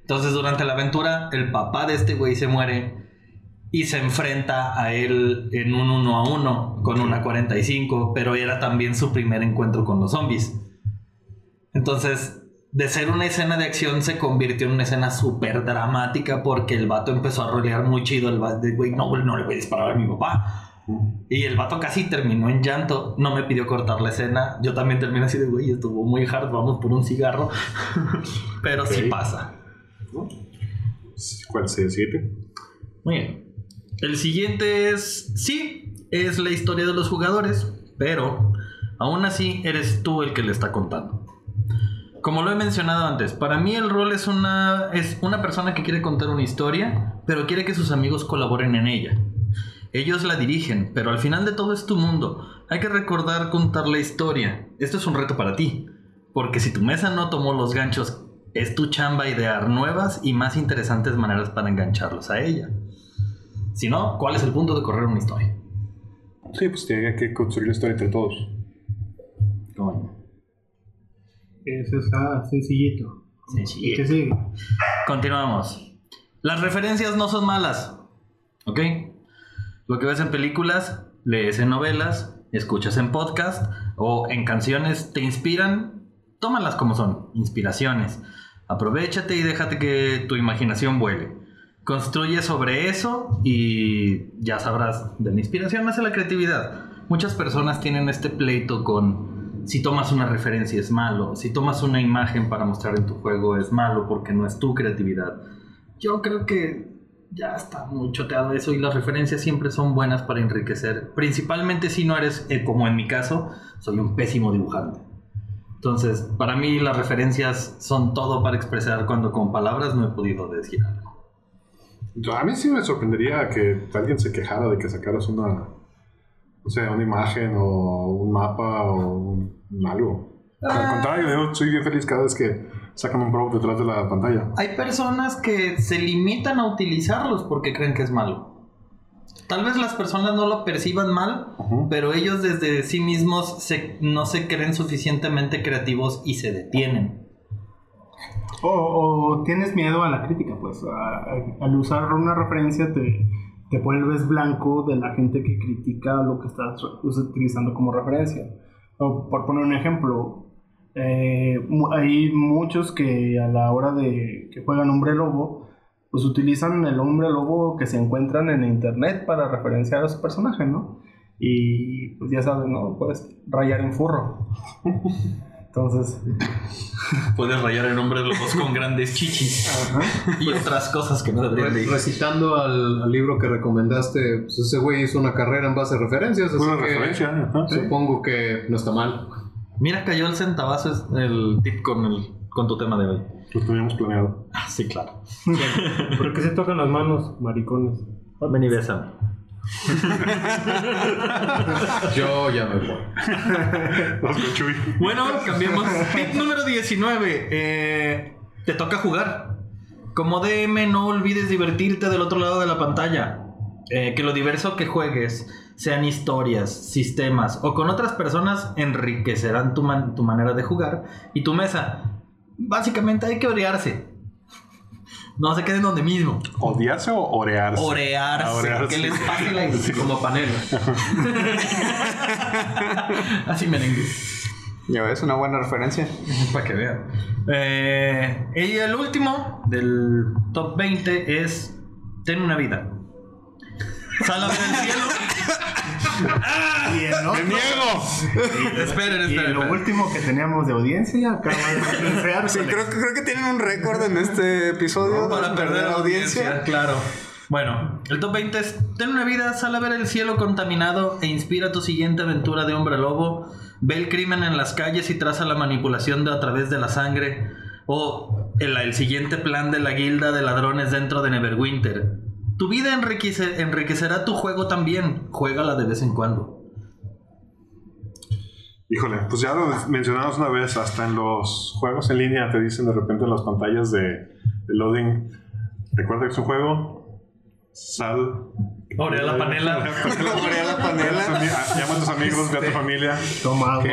[SPEAKER 6] Entonces, durante la aventura, el papá de este güey se muere y se enfrenta a él en un uno a uno con una 45, pero era también su primer encuentro con los zombies. Entonces, de ser una escena de acción se convirtió en una escena súper dramática porque el vato empezó a rolear muy chido. El vato, de, güey, no, no le voy a disparar a mi papá. Y el vato casi terminó en llanto. No me pidió cortar la escena. Yo también terminé así de, güey, estuvo muy hard, vamos por un cigarro. pero sí pasa.
[SPEAKER 1] ¿Cuál es el siguiente?
[SPEAKER 6] Muy bien. El siguiente es, sí, es la historia de los jugadores, pero aún así eres tú el que le está contando. Como lo he mencionado antes, para mí el rol es una, es una persona que quiere contar una historia, pero quiere que sus amigos colaboren en ella. Ellos la dirigen, pero al final de todo es tu mundo. Hay que recordar contar la historia. Esto es un reto para ti, porque si tu mesa no tomó los ganchos, es tu chamba idear nuevas y más interesantes maneras para engancharlos a ella. Si no, ¿cuál es el punto de correr una historia?
[SPEAKER 1] Sí, pues tiene que construir la historia entre todos.
[SPEAKER 5] Eso está sencillito. ¿Y qué sigue?
[SPEAKER 6] Continuamos. Las referencias no son malas. ¿Ok? Lo que ves en películas, lees en novelas, escuchas en podcast o en canciones te inspiran, tómalas como son, inspiraciones. Aprovechate y déjate que tu imaginación vuele. Construye sobre eso y ya sabrás, de la inspiración nace la creatividad. Muchas personas tienen este pleito con si tomas una referencia es malo, si tomas una imagen para mostrar en tu juego es malo porque no es tu creatividad. Yo creo que ya está muy choteado eso y las referencias siempre son buenas para enriquecer, principalmente si no eres, eh, como en mi caso, soy un pésimo dibujante. Entonces, para mí las referencias son todo para expresar cuando con palabras no he podido decir algo.
[SPEAKER 1] A mí sí me sorprendería que alguien se quejara de que sacaras una, o sea, una imagen o un mapa o un, algo. Al contrario, yo soy bien feliz cada vez que sacan un prop detrás de la pantalla.
[SPEAKER 6] Hay personas que se limitan a utilizarlos porque creen que es malo. Tal vez las personas no lo perciban mal, pero ellos desde sí mismos se- no se creen suficientemente creativos y se detienen.
[SPEAKER 5] O, o tienes miedo a la crítica, pues. a- a- al usar una referencia te, te vuelves blanco de la gente que critica lo que estás utilizando como referencia. O, por poner un ejemplo, eh, hay muchos que a la hora de que juegan hombre lobo, pues utilizan el hombre lobo que se encuentran en internet para referenciar a su personaje, ¿no? Y pues ya sabes, ¿no? Puedes rayar en furro. Entonces,
[SPEAKER 6] Puedes rayar el nombre de los con grandes chichis y otras cosas que no deberían de ir.
[SPEAKER 3] recitando al, al libro que recomendaste, pues ese güey hizo una carrera en base a referencias, así
[SPEAKER 1] Una
[SPEAKER 3] que
[SPEAKER 1] referencia. ajá.
[SPEAKER 3] supongo que no está mal.
[SPEAKER 6] Mira, cayó el centavazo es el tip con, el, con tu tema de hoy.
[SPEAKER 1] Lo teníamos planeado.
[SPEAKER 6] Ah, sí, claro.
[SPEAKER 8] ¿Por qué se tocan las manos, maricones?
[SPEAKER 6] Ven y bésame.
[SPEAKER 3] Yo ya me voy.
[SPEAKER 6] Bueno, cambiemos. Tip número 19. Eh, te toca jugar. Como DM, no olvides divertirte del otro lado de la pantalla. Eh, que lo diverso que juegues, sean historias, sistemas o con otras personas, enriquecerán tu, man- tu manera de jugar y tu mesa. Básicamente hay que orearse. No se queden donde mismo.
[SPEAKER 1] ¿Odiarse o orearse?
[SPEAKER 6] Orearse.
[SPEAKER 1] Orearse.
[SPEAKER 6] Que les pase la
[SPEAKER 3] Como panela.
[SPEAKER 6] Así merengue.
[SPEAKER 2] Ya ves, una buena referencia.
[SPEAKER 6] Para que vean. Eh, y el último del top 20 es Ten una vida. Sal a ver el cielo.
[SPEAKER 5] y el otro-
[SPEAKER 1] ¡Me niego!
[SPEAKER 6] esperen,
[SPEAKER 5] Y
[SPEAKER 6] esperen.
[SPEAKER 5] lo
[SPEAKER 6] esperen.
[SPEAKER 5] último que teníamos de audiencia acaba de.
[SPEAKER 2] Sí, creo, que- creo que tienen un récord en este episodio
[SPEAKER 6] Para perder audiencia. Claro. Bueno, el top 20 es Ten una vida, sal a ver el cielo contaminado e inspira tu siguiente aventura de hombre lobo. Ve el crimen en las calles y traza la manipulación de a través de la sangre. O el, el siguiente plan de la guilda de ladrones dentro de Neverwinter. Tu vida enriquece- enriquecerá tu juego también. Juégala de vez en cuando.
[SPEAKER 1] Híjole, pues ya lo mencionamos una vez, hasta en los juegos en línea te dicen de repente en las pantallas de, de loading, recuerda que es un juego, sal...
[SPEAKER 6] Orea la panela.
[SPEAKER 2] Orea la panela.
[SPEAKER 1] Llama a tus amigos, ve a tu familia.
[SPEAKER 5] Toma agua.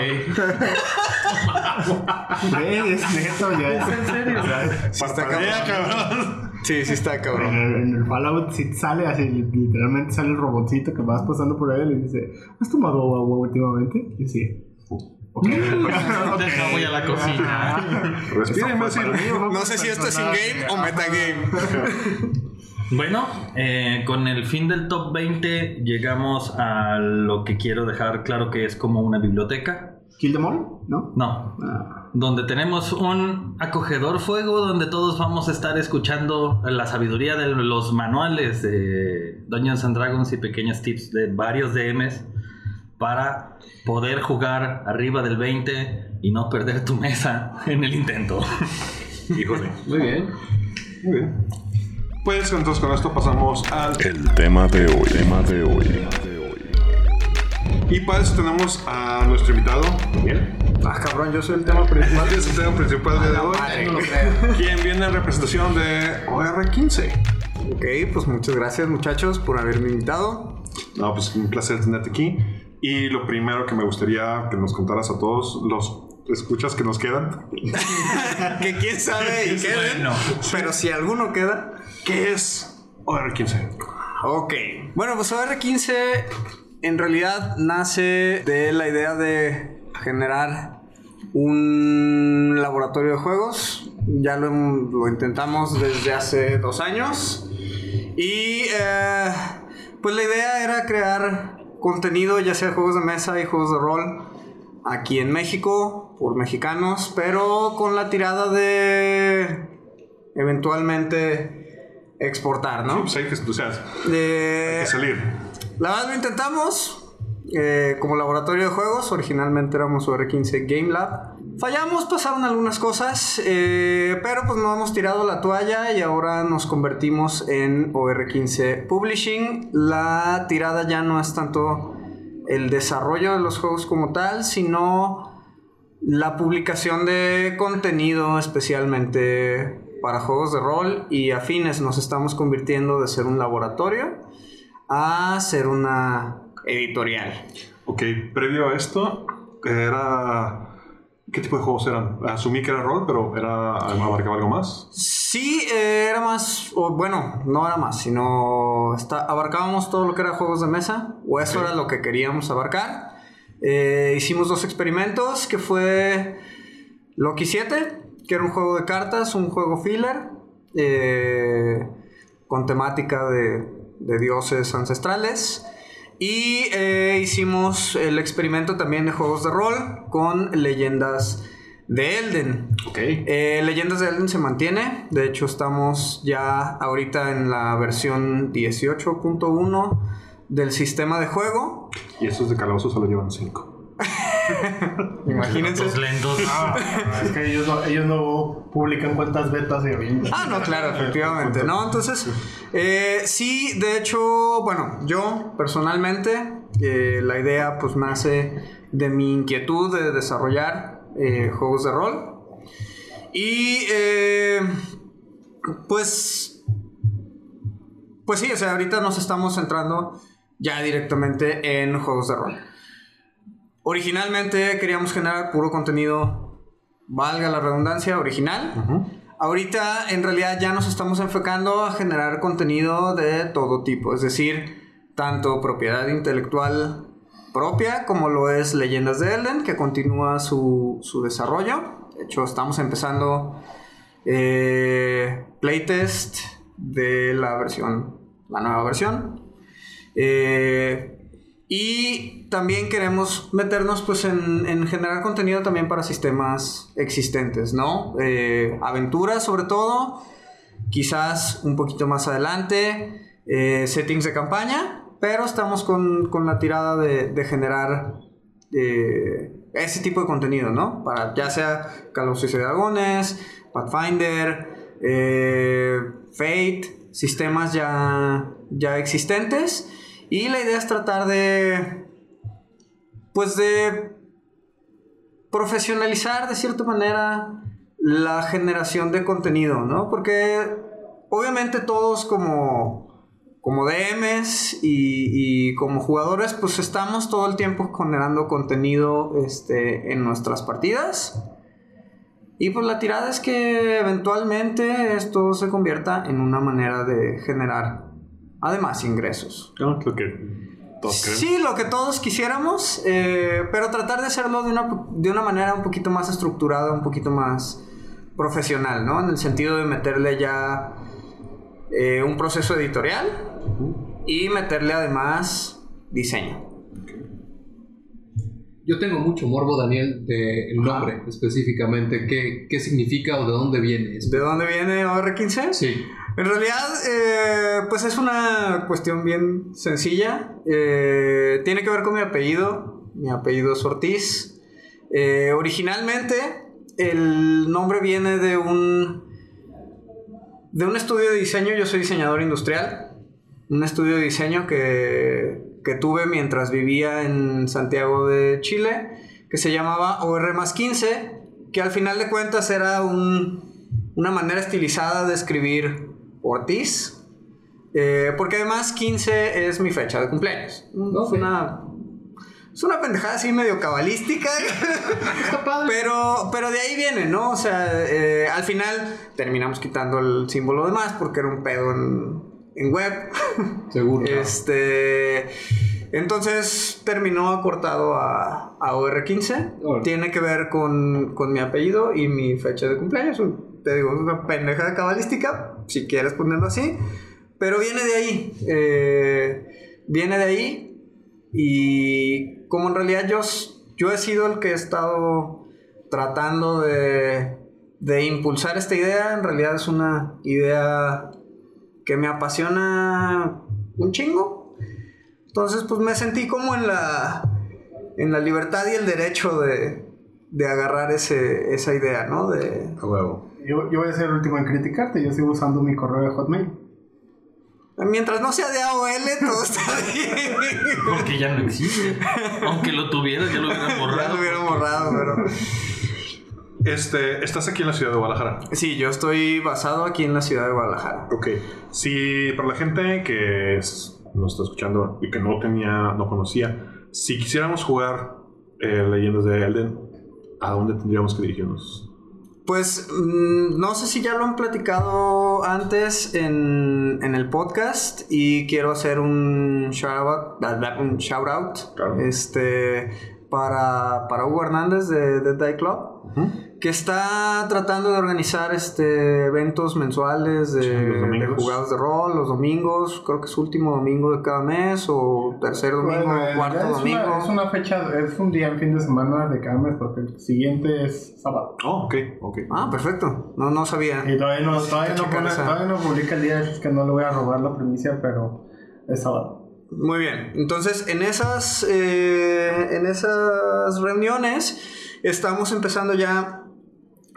[SPEAKER 5] Es neto, ya es.
[SPEAKER 6] en serio?
[SPEAKER 5] O sea,
[SPEAKER 1] Parpadea, cabrón.
[SPEAKER 2] Sí, sí está
[SPEAKER 5] en
[SPEAKER 2] cabrón.
[SPEAKER 5] el, en el Fallout sí sale así, literalmente sale el robotcito que vas pasando por él y dice, ¿has tomado agua últimamente? Y sí. Ok.
[SPEAKER 6] Deja, voy a la cocina.
[SPEAKER 2] No sé si esto es in-game o metagame.
[SPEAKER 6] Bueno, eh, con el fin del top 20 llegamos a lo que quiero dejar claro que es como una biblioteca.
[SPEAKER 5] ¿Kill them all? ¿No?
[SPEAKER 6] No,
[SPEAKER 5] Ah,
[SPEAKER 6] donde tenemos un acogedor fuego donde todos vamos a estar escuchando la sabiduría de los manuales de Dungeons and Dragons y pequeños tips de varios DMs para poder jugar arriba del 20 y no perder tu mesa en el intento.
[SPEAKER 1] Híjole.
[SPEAKER 3] Muy bien.
[SPEAKER 1] Muy bien. Pues entonces con esto pasamos al...
[SPEAKER 7] El tema de hoy. Tema de hoy.
[SPEAKER 1] Y para eso tenemos a nuestro invitado, Daniel.
[SPEAKER 2] Ah, cabrón, yo soy el tema principal.
[SPEAKER 1] Es el tema principal de hoy.
[SPEAKER 2] No lo creo.
[SPEAKER 1] Quien viene en representación de OR15.
[SPEAKER 2] Ok, pues muchas gracias muchachos por haberme invitado.
[SPEAKER 1] No, pues un placer tenerte aquí. Y lo primero que me gustaría que nos contaras a todos los escuchas que nos quedan,
[SPEAKER 2] que quién sabe y queden.
[SPEAKER 6] Bueno.
[SPEAKER 2] Pero si alguno queda.
[SPEAKER 1] ¿qué es OR15?
[SPEAKER 2] Ok. Bueno, pues OR15 en realidad nace de la idea de generar un laboratorio de juegos. Ya lo, intentamos desde hace dos años. Y eh, pues la idea era crear contenido, ya sea juegos de mesa y juegos de rol, aquí en México, por mexicanos, pero con la tirada de eventualmente exportar, ¿no?
[SPEAKER 1] Pues hay que, o sea,
[SPEAKER 2] De-
[SPEAKER 1] hay que salir.
[SPEAKER 2] La verdad lo intentamos eh, como laboratorio de juegos. Originalmente éramos OR15 Game Lab. Fallamos, pasaron algunas cosas, eh, pero pues no hemos tirado la toalla y ahora nos convertimos en OR15 Publishing. La tirada ya no es tanto el desarrollo de los juegos como tal, sino la publicación de contenido especialmente para juegos de rol y afines. Nos estamos convirtiendo de ser un laboratorio a ser una editorial.
[SPEAKER 1] Ok, previo a esto, era... ¿Qué tipo de juegos eran? Asumí que era rol, pero era abarcaba algo más.
[SPEAKER 2] Sí, eh, era más, o bueno, no era más, sino está- abarcábamos todo lo que era juegos de mesa, o eso era lo que queríamos abarcar. Eh, hicimos dos experimentos, que fue Loki 7, que era un juego de cartas, un juego filler, eh, con temática de, de dioses ancestrales. Y eh, hicimos el experimento también de juegos de rol con leyendas de Elden.
[SPEAKER 1] Ok.
[SPEAKER 2] Eh, Leyendas de Elden se mantiene. De hecho, estamos ya ahorita en la versión 18.1 del sistema de juego.
[SPEAKER 1] Y esos de calabozo solo llevan 5.
[SPEAKER 2] Imagínense.
[SPEAKER 6] Los lentos.
[SPEAKER 5] Ah, es que ellos no, ellos no publican cuentas betas de avión.
[SPEAKER 2] Ah, no, claro, efectivamente, ¿no? Entonces, eh, sí, de hecho, bueno, yo personalmente, eh, la idea pues nace de mi inquietud de desarrollar eh, juegos de rol. Y, pues, pues sí, o sea, ahorita nos estamos centrando ya directamente en juegos de rol. Originalmente queríamos generar puro contenido, valga la redundancia, original. Ahorita en realidad ya nos estamos enfocando a generar contenido de todo tipo, es decir, tanto propiedad intelectual propia como lo es Leyendas de Elden, que continúa su, su desarrollo. De hecho, estamos empezando eh, playtest de la versión, la nueva versión. Eh, y también queremos meternos pues en, en generar contenido también para sistemas existentes, ¿no? Eh, aventuras sobre todo, quizás un poquito más adelante, eh, settings de campaña, pero estamos con, con la tirada de, generar eh, ese tipo de contenido, ¿no? Para ya sea Calabozos y Dragones, Pathfinder, Fate, sistemas ya, ya existentes. Y la idea es tratar de. Pues de. profesionalizar de cierta manera la generación de contenido, ¿no? Porque obviamente todos como. Como DMs y, y como jugadores, pues estamos todo el tiempo generando contenido este, en nuestras partidas. Y pues la tirada es que eventualmente esto se convierta en una manera de generar además ingresos.
[SPEAKER 1] No, que todos creen.
[SPEAKER 2] Sí, lo que todos quisiéramos, eh, pero tratar de hacerlo de una, de una manera un poquito más estructurada, un poquito más profesional, ¿no? En el sentido de meterle ya eh, un proceso editorial y meterle además diseño.
[SPEAKER 3] Yo tengo mucho morbo, Daniel, del nombre específicamente. ¿Qué, ¿Qué significa o de dónde viene?
[SPEAKER 2] ¿De dónde viene OR15?
[SPEAKER 3] Sí.
[SPEAKER 2] En realidad, eh, pues es una cuestión bien sencilla. Eh, tiene que ver con mi apellido. Mi apellido es Ortiz. Eh, originalmente, el nombre viene de un de un estudio de diseño. Yo soy diseñador industrial. Un estudio de diseño que, que tuve mientras vivía en Santiago de Chile, que se llamaba OR 15, que al final de cuentas era un- una manera estilizada de escribir Ortiz. Eh, porque además 15 es mi fecha de cumpleaños. Es una. Es una pendejada así medio cabalística. Pero, pero de ahí viene, ¿no? O sea, eh, al final terminamos quitando el símbolo de más porque era un pedo en, en web.
[SPEAKER 3] Seguro.
[SPEAKER 2] Este. Entonces terminó acortado a, a OR15.
[SPEAKER 3] Órale.
[SPEAKER 2] Tiene que ver con, con mi apellido y mi fecha de cumpleaños. Digo, es una pendejada cabalística, si quieres ponerlo así. Pero viene de ahí. eh, viene de ahí. Y como en realidad yo, yo he sido el que he estado tratando de, de impulsar esta idea, en realidad es una idea que me apasiona un chingo. Entonces, pues me sentí como en la, en la libertad y el derecho de, de agarrar ese, esa idea, ¿no? De,
[SPEAKER 1] A huevo.
[SPEAKER 5] Yo, yo voy a ser el último en criticarte. Yo sigo usando mi correo de Hotmail.
[SPEAKER 2] mientras no sea de AOL, todo está bien.
[SPEAKER 6] Porque ya no existe. Aunque lo tuvieras, ya lo hubieran
[SPEAKER 2] ya
[SPEAKER 6] borrado.
[SPEAKER 2] lo hubieran borrado, pero...
[SPEAKER 1] Este, estás aquí en la ciudad de Guadalajara.
[SPEAKER 2] Sí, yo estoy basado aquí en la ciudad de Guadalajara.
[SPEAKER 1] Ok. Si para la gente que es- nos está escuchando y que no tenía, no conocía, si quisiéramos jugar eh, Leyendas de Elden, ¿a dónde tendríamos que dirigirnos?
[SPEAKER 2] Pues mm, no sé si ya lo han platicado antes en, en el podcast y quiero hacer un shout out, un shout out
[SPEAKER 1] Claro.
[SPEAKER 2] este, para, para Hugo Hernández de Dead Die Club. Que está tratando de organizar este eventos mensuales de,
[SPEAKER 1] Sí,
[SPEAKER 2] de jugados de rol los domingos, creo que es último domingo de cada mes o tercer domingo
[SPEAKER 5] Bueno,
[SPEAKER 2] o
[SPEAKER 5] en
[SPEAKER 2] cuarto
[SPEAKER 5] es
[SPEAKER 2] domingo.
[SPEAKER 5] Una, es una fecha, es un día en fin de semana de cada mes porque el siguiente es sábado.
[SPEAKER 1] Oh, ok, ok.
[SPEAKER 2] Ah, perfecto. No, no sabía.
[SPEAKER 5] Y todavía no, todavía, no pone- todavía no publica el día, es que no le voy a robar la primicia, pero es sábado.
[SPEAKER 2] Muy bien. Entonces, en esas, eh, en esas reuniones estamos empezando ya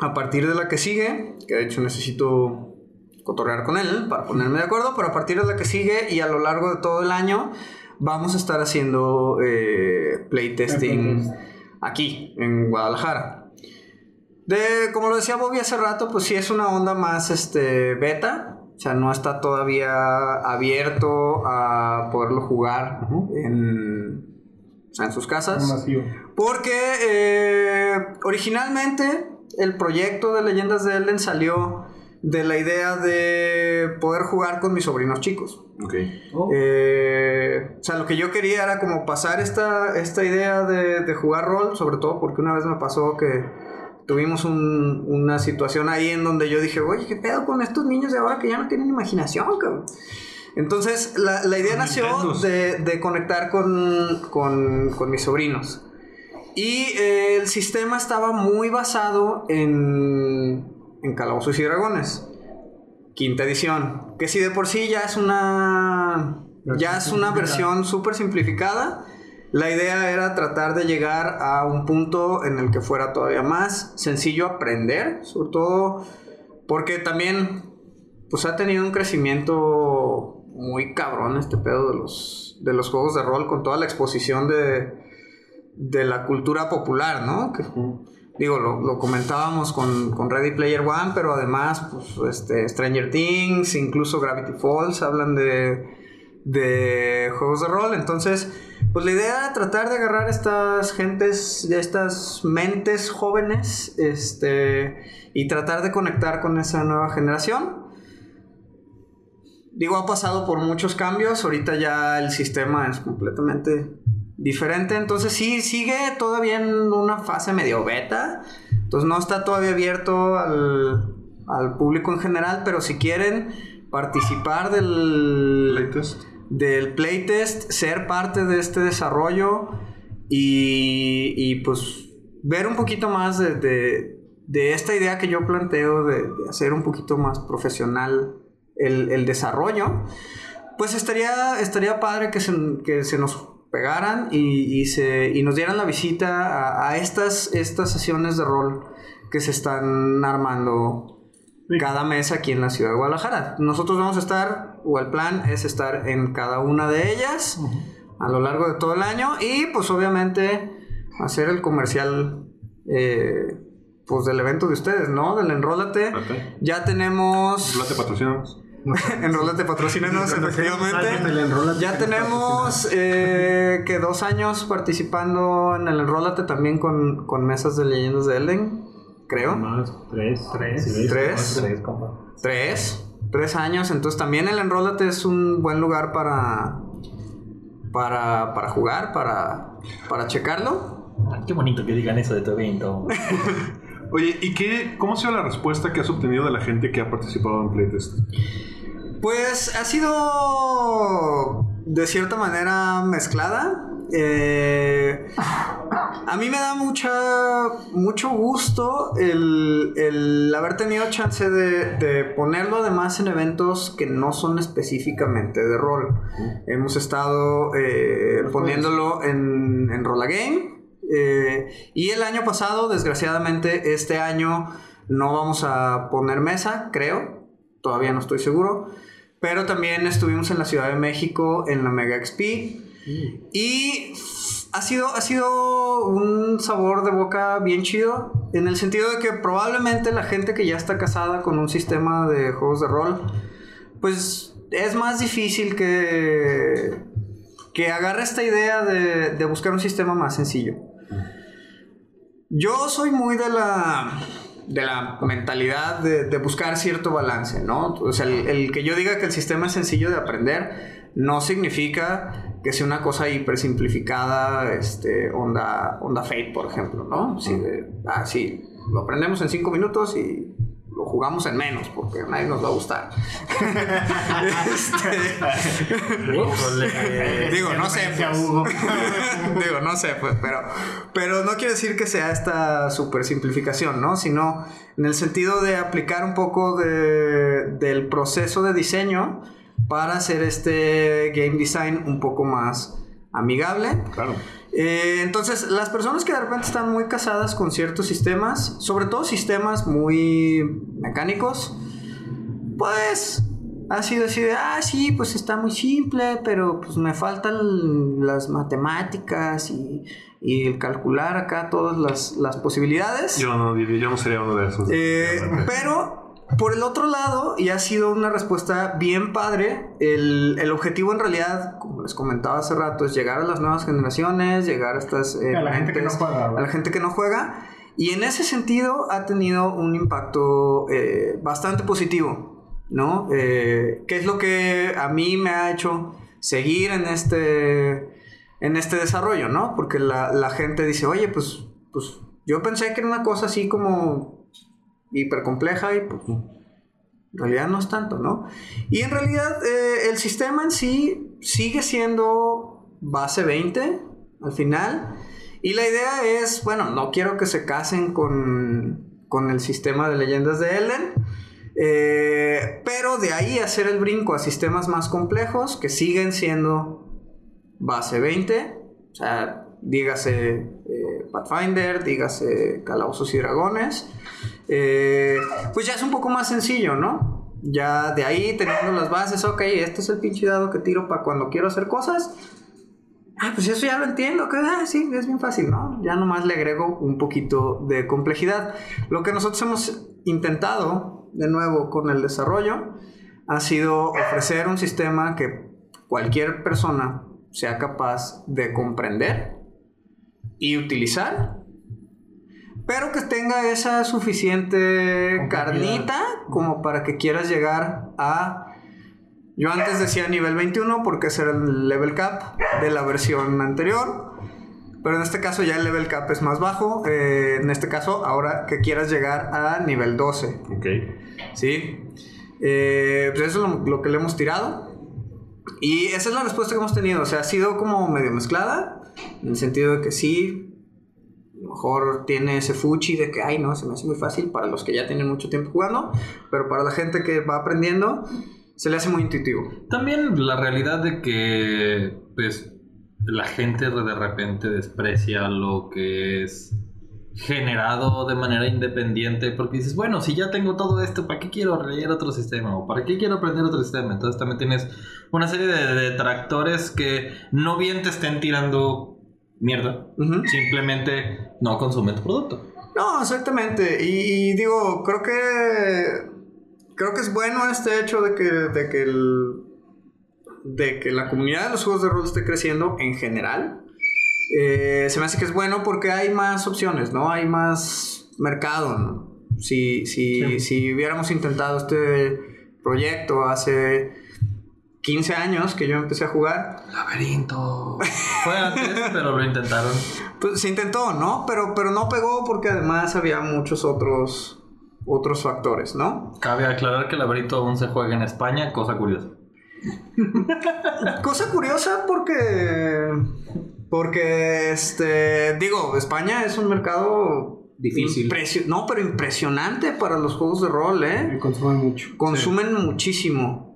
[SPEAKER 2] a partir de la que sigue, que de hecho necesito cotorrear con él para ponerme de acuerdo, pero a partir de la que sigue y a lo largo de todo el año vamos a estar haciendo eh, playtesting aquí en Guadalajara. De, como lo decía Bobby hace rato, pues sí es una onda más este, beta. O sea, no está todavía abierto a poderlo jugar en, o sea, en sus casas. Porque eh, originalmente el proyecto de Leyendas de Elden salió de la idea de poder jugar con mis sobrinos chicos.
[SPEAKER 1] Ok.
[SPEAKER 2] Eh, o sea, lo que yo quería era como pasar esta, esta idea de, de jugar rol, sobre todo porque una vez me pasó que tuvimos un- una situación ahí en donde yo dije, oye, ¿qué pedo con estos niños de ahora que ya no tienen imaginación, cabrón? Entonces, la, la idea nació de, de conectar con, con, con mis sobrinos. Y eh, el sistema estaba muy basado en, en Calabozos y Dragones. Quinta edición. Que si de por sí ya es una. Ya es una versión súper simplificada. La idea era tratar de llegar a un punto en el que fuera todavía más sencillo aprender, sobre todo porque también pues ha tenido un crecimiento muy cabrón este pedo de los, de los juegos de rol con toda la exposición de, de la cultura popular, ¿no? Que, digo, lo, lo comentábamos con, con Ready Player One, pero además, pues, este, Stranger Things, incluso Gravity Falls, hablan de, de juegos de rol. Entonces, pues la idea era tratar de agarrar estas gentes, estas mentes jóvenes, este, y tratar de conectar con esa nueva generación. Digo, ha pasado por muchos cambios. Ahorita ya el sistema es completamente diferente. Entonces sí, sigue todavía en una fase medio beta. Entonces no está todavía abierto al, al público en general. Pero si quieren participar del
[SPEAKER 1] Playtest.
[SPEAKER 2] del playtest, ser parte de este desarrollo y, y, pues ver un poquito más de, de- de esta idea que yo planteo de, de hacer un poquito más profesional el, el desarrollo, pues estaría, estaría padre que se, que se nos pegaran y, y se, y nos dieran la visita a, a estas, estas sesiones de rol que se están armando cada mes aquí en la ciudad de Guadalajara. Nosotros vamos a estar, o el plan es estar en cada una de ellas a lo largo de todo el año y pues obviamente hacer el comercial eh, pues del evento de ustedes, ¿no? Del Enrólate. Ya tenemos...
[SPEAKER 1] Patrocinamos.
[SPEAKER 2] Enrólate, patrocínanos, efectivamente. Ya tenemos eh, que dos años participando en el Enrólate también con, con mesas de leyendas de Elden, creo.
[SPEAKER 8] Más, tres.
[SPEAKER 5] Tres.
[SPEAKER 8] Sí,
[SPEAKER 2] Tres.
[SPEAKER 8] Tres, compa.
[SPEAKER 2] Tres. Tres años. Entonces también el Enrólate es un buen lugar para. Para, para jugar, para, para checarlo.
[SPEAKER 6] Ah, Qué bonito que digan eso de tu evento.
[SPEAKER 1] Oye, ¿y qué, cómo ha sido la respuesta que has obtenido de la gente que ha participado en Playtest?
[SPEAKER 2] Pues ha sido de cierta manera mezclada. Eh, a mí me da mucha, mucho gusto el, el haber tenido chance de, de ponerlo además en eventos que no son específicamente de rol. Hemos estado eh, poniéndolo en, en Rolla Game. eh, y el año pasado, desgraciadamente, este año no vamos a poner mesa, creo. Todavía no estoy seguro. Pero también estuvimos en la Ciudad de México en la Mega XP. Y ha sido, ha sido un sabor de boca bien chido. En el sentido de que probablemente la gente que ya está casada con un sistema de juegos de rol, pues es más difícil que, que agarre esta idea de, de buscar un sistema más sencillo. Yo soy muy de la, de la mentalidad de, buscar cierto balance, ¿no? O sea, el, que yo diga que el sistema es sencillo de aprender no significa que sea una cosa hiper simplificada, este, onda, onda Fate, por ejemplo, ¿no? Sí, de, ah, sí, lo aprendemos en cinco minutos y lo jugamos en menos porque a nadie nos va a gustar. Este, digo, no sé. Pues. Digo, no sé, pues, pero, pero no quiere decir que sea esta super simplificación, ¿no? Sino en el sentido de aplicar un poco de- del proceso de diseño para hacer este game design un poco más amigable.
[SPEAKER 1] Claro.
[SPEAKER 2] Eh, entonces, las personas que de repente están muy casadas con ciertos sistemas, sobre todo sistemas muy mecánicos, pues ha sido así de, ah, sí, pues está muy simple, pero pues me faltan las matemáticas y, y el calcular acá todas las, las posibilidades.
[SPEAKER 1] Yo no, yo no sería uno de esos.
[SPEAKER 2] Eh, pero por el otro lado, y ha sido una respuesta bien padre, el, el objetivo en realidad, como les comentaba hace rato, es llegar a las nuevas generaciones, llegar a estas... eh,
[SPEAKER 5] A la gente que no juega,
[SPEAKER 2] A
[SPEAKER 5] ¿verdad?
[SPEAKER 2] la gente que no juega. Y en ese sentido ha tenido un impacto eh, bastante positivo, ¿no? Eh, ¿Qué es lo que a mí me ha hecho seguir en este, en este desarrollo, ¿no? Porque la, la gente dice, oye, pues, pues yo pensé que era una cosa así como hiper compleja y pues en realidad no es tanto, ¿no? Y en realidad eh, el sistema en sí sigue siendo base 20 al final. Y la idea es, bueno, no quiero que se casen con, con el sistema de leyendas de Elden. eh, pero de ahí hacer el brinco a sistemas más complejos que siguen siendo base 20. O sea, dígase eh, Pathfinder, dígase Calabozos y Dragones. Eh, pues ya es un poco más sencillo, ¿no? Ya de ahí teniendo las bases, ok, este es el pinche dado que tiro para cuando quiero hacer cosas. Ah, pues eso ya lo entiendo, que ah, sí, es bien fácil, ¿no? Ya nomás le agrego un poquito de complejidad. Lo que nosotros hemos intentado, de nuevo, con el desarrollo, ha sido ofrecer un sistema que cualquier persona sea capaz de comprender y utilizar, pero que tenga esa suficiente carnita como para que quieras llegar a... Yo antes decía nivel 21 porque ese era el level cap de la versión anterior. Pero en este caso ya el level cap es más bajo. Eh, en este caso, ahora que quieras llegar a nivel 12.
[SPEAKER 1] Ok.
[SPEAKER 2] ¿Sí? Eh, pues eso es lo, lo que le hemos tirado. Y esa es la respuesta que hemos tenido. O sea, ha sido como medio mezclada. En el sentido de que sí, mejor tiene ese fuchi de que, ay, no, se me hace muy fácil para los que ya tienen mucho tiempo jugando. Pero para la gente que va aprendiendo, se le hace muy intuitivo.
[SPEAKER 6] También la realidad de que, pues, la gente de repente desprecia lo que es generado de manera independiente porque dices, bueno, si ya tengo todo esto, ¿para qué quiero leer otro sistema? ¿O para qué quiero aprender otro sistema? Entonces también tienes una serie de detractores que no bien te estén tirando mierda, simplemente no consumen tu producto.
[SPEAKER 2] No, exactamente. Y, y digo, creo que. Creo que es bueno este hecho de que, de que el. de que la comunidad de los juegos de rol esté creciendo en general. Eh, se me hace que es bueno porque hay más opciones, ¿no? Hay más mercado, ¿no? Si, si, si hubiéramos intentado este proyecto hace 15 años que yo empecé a jugar,
[SPEAKER 6] Laberinto. Fue antes, pero lo intentaron.
[SPEAKER 2] Pues se intentó, ¿no? Pero, pero no pegó porque además había muchos otros, otros factores, ¿no?
[SPEAKER 6] Cabe aclarar que el laberinto aún se juega en España, cosa curiosa.
[SPEAKER 2] Cosa curiosa porque, porque, este, digo, España es un mercado
[SPEAKER 3] Difícil.
[SPEAKER 2] impresio- no, pero impresionante para los juegos de rol, ¿eh?
[SPEAKER 5] Me consumen mucho.
[SPEAKER 2] Consumen muchísimo.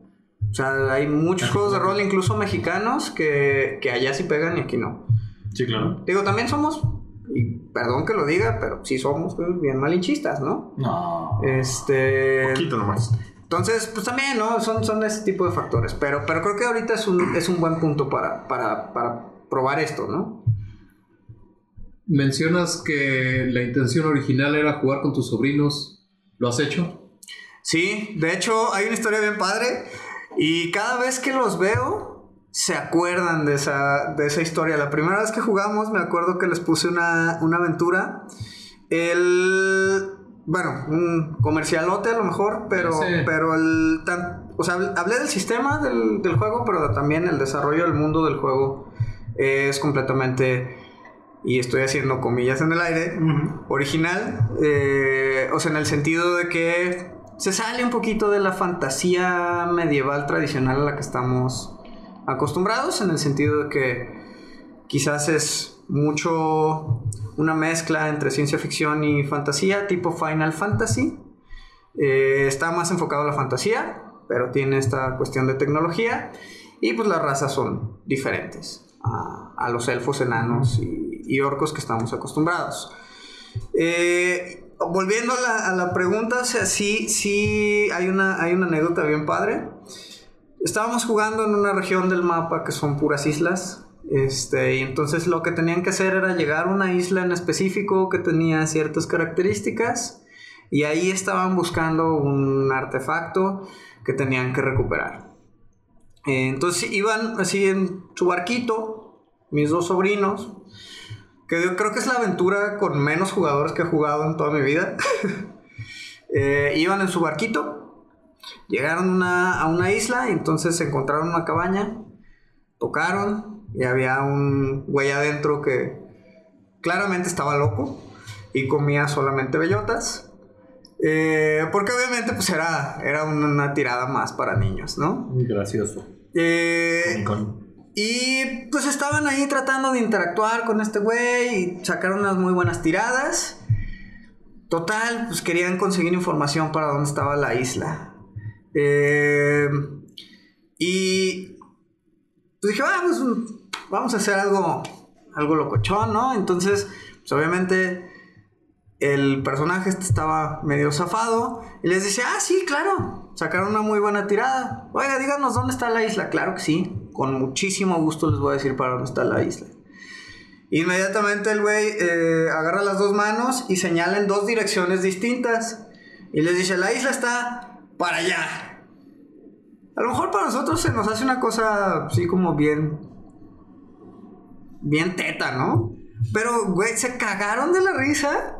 [SPEAKER 2] O sea, hay muchos juegos de rol, incluso mexicanos, que, que allá sí pegan y aquí no.
[SPEAKER 6] Sí, claro.
[SPEAKER 2] Digo, también somos, y perdón que lo diga, pero sí somos pues, bien malinchistas, ¿no?
[SPEAKER 6] No.
[SPEAKER 2] Este.
[SPEAKER 1] Poquito nomás.
[SPEAKER 2] Entonces, pues también, ¿no? Son, son ese tipo de factores. Pero, pero creo que ahorita es un, es un buen punto para, para, para probar esto, ¿no?
[SPEAKER 3] Mencionas que la intención original era jugar con tus sobrinos. ¿Lo has hecho?
[SPEAKER 2] Sí, de hecho, hay una historia bien padre. Y cada vez que los veo, se acuerdan de esa, de esa historia. La primera vez que jugamos, me acuerdo que les puse una, una aventura. El. Bueno, un comercialote a lo mejor, pero,
[SPEAKER 3] Sí.
[SPEAKER 2] pero el. tan- o sea, hablé del sistema del, del juego, pero también el desarrollo del mundo del juego es completamente. Y estoy haciendo comillas en el aire original, eh, o sea, en el sentido de que se sale un poquito de la fantasía medieval tradicional a la que estamos acostumbrados, en el sentido de que quizás es mucho una mezcla entre ciencia ficción y fantasía, tipo Final Fantasy. Eh, está más enfocado a la fantasía, pero tiene esta cuestión de tecnología. Y pues las razas son diferentes a, los elfos, enanos y, y orcos que estamos acostumbrados. Eh, volviendo a la, a la pregunta, sí, sí hay una, hay una anécdota bien padre. Estábamos jugando en una región del mapa que son puras islas. Este, y entonces lo que tenían que hacer era llegar a una isla en específico que tenía ciertas características. Y ahí estaban buscando un artefacto que tenían que recuperar. Eh, entonces iban así en su barquito, mis dos sobrinos, que yo creo que es la aventura con menos jugadores que he jugado en toda mi vida. Eh, iban en su barquito, llegaron una- a una isla y entonces encontraron una cabaña, tocaron y había un güey adentro que claramente estaba loco y comía solamente bellotas. Eh, porque obviamente pues era, era una, una tirada más para niños, ¿no?
[SPEAKER 6] Gracioso.
[SPEAKER 2] Eh, y pues estaban ahí tratando de interactuar con este güey y sacaron unas muy buenas tiradas. Total, pues querían conseguir información para dónde estaba la isla. Eh, y pues dije, "Ah, pues, vamos a hacer algo, algo locochón, ¿no? Entonces, pues obviamente el personaje este estaba medio zafado y les dice, ah, sí, claro, sacaron una muy buena tirada. Oiga, díganos dónde está la isla. Claro que sí, con muchísimo gusto les voy a decir para dónde está la isla. Inmediatamente el güey eh, agarra las dos manos y señala en dos direcciones distintas. Y les dice, la isla está para allá. A lo mejor para nosotros se nos hace una cosa así como bien... Bien teta, ¿no? Pero, güey, se cagaron de la risa.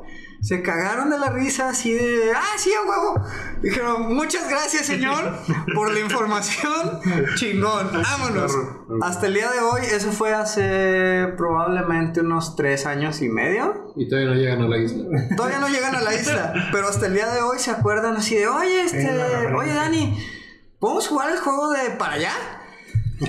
[SPEAKER 2] Se cagaron de la risa así de... Ah, sí, a huevo. Dijeron, muchas gracias, señor, por la información. Chingón, vámonos. Hasta el día de hoy, eso fue hace probablemente unos tres años y medio.
[SPEAKER 3] Y todavía no llegan a la isla.
[SPEAKER 2] Todavía no llegan a la isla, pero hasta el día de hoy se acuerdan así de, oye, este, oye Dani, ¿podemos jugar el juego de para allá?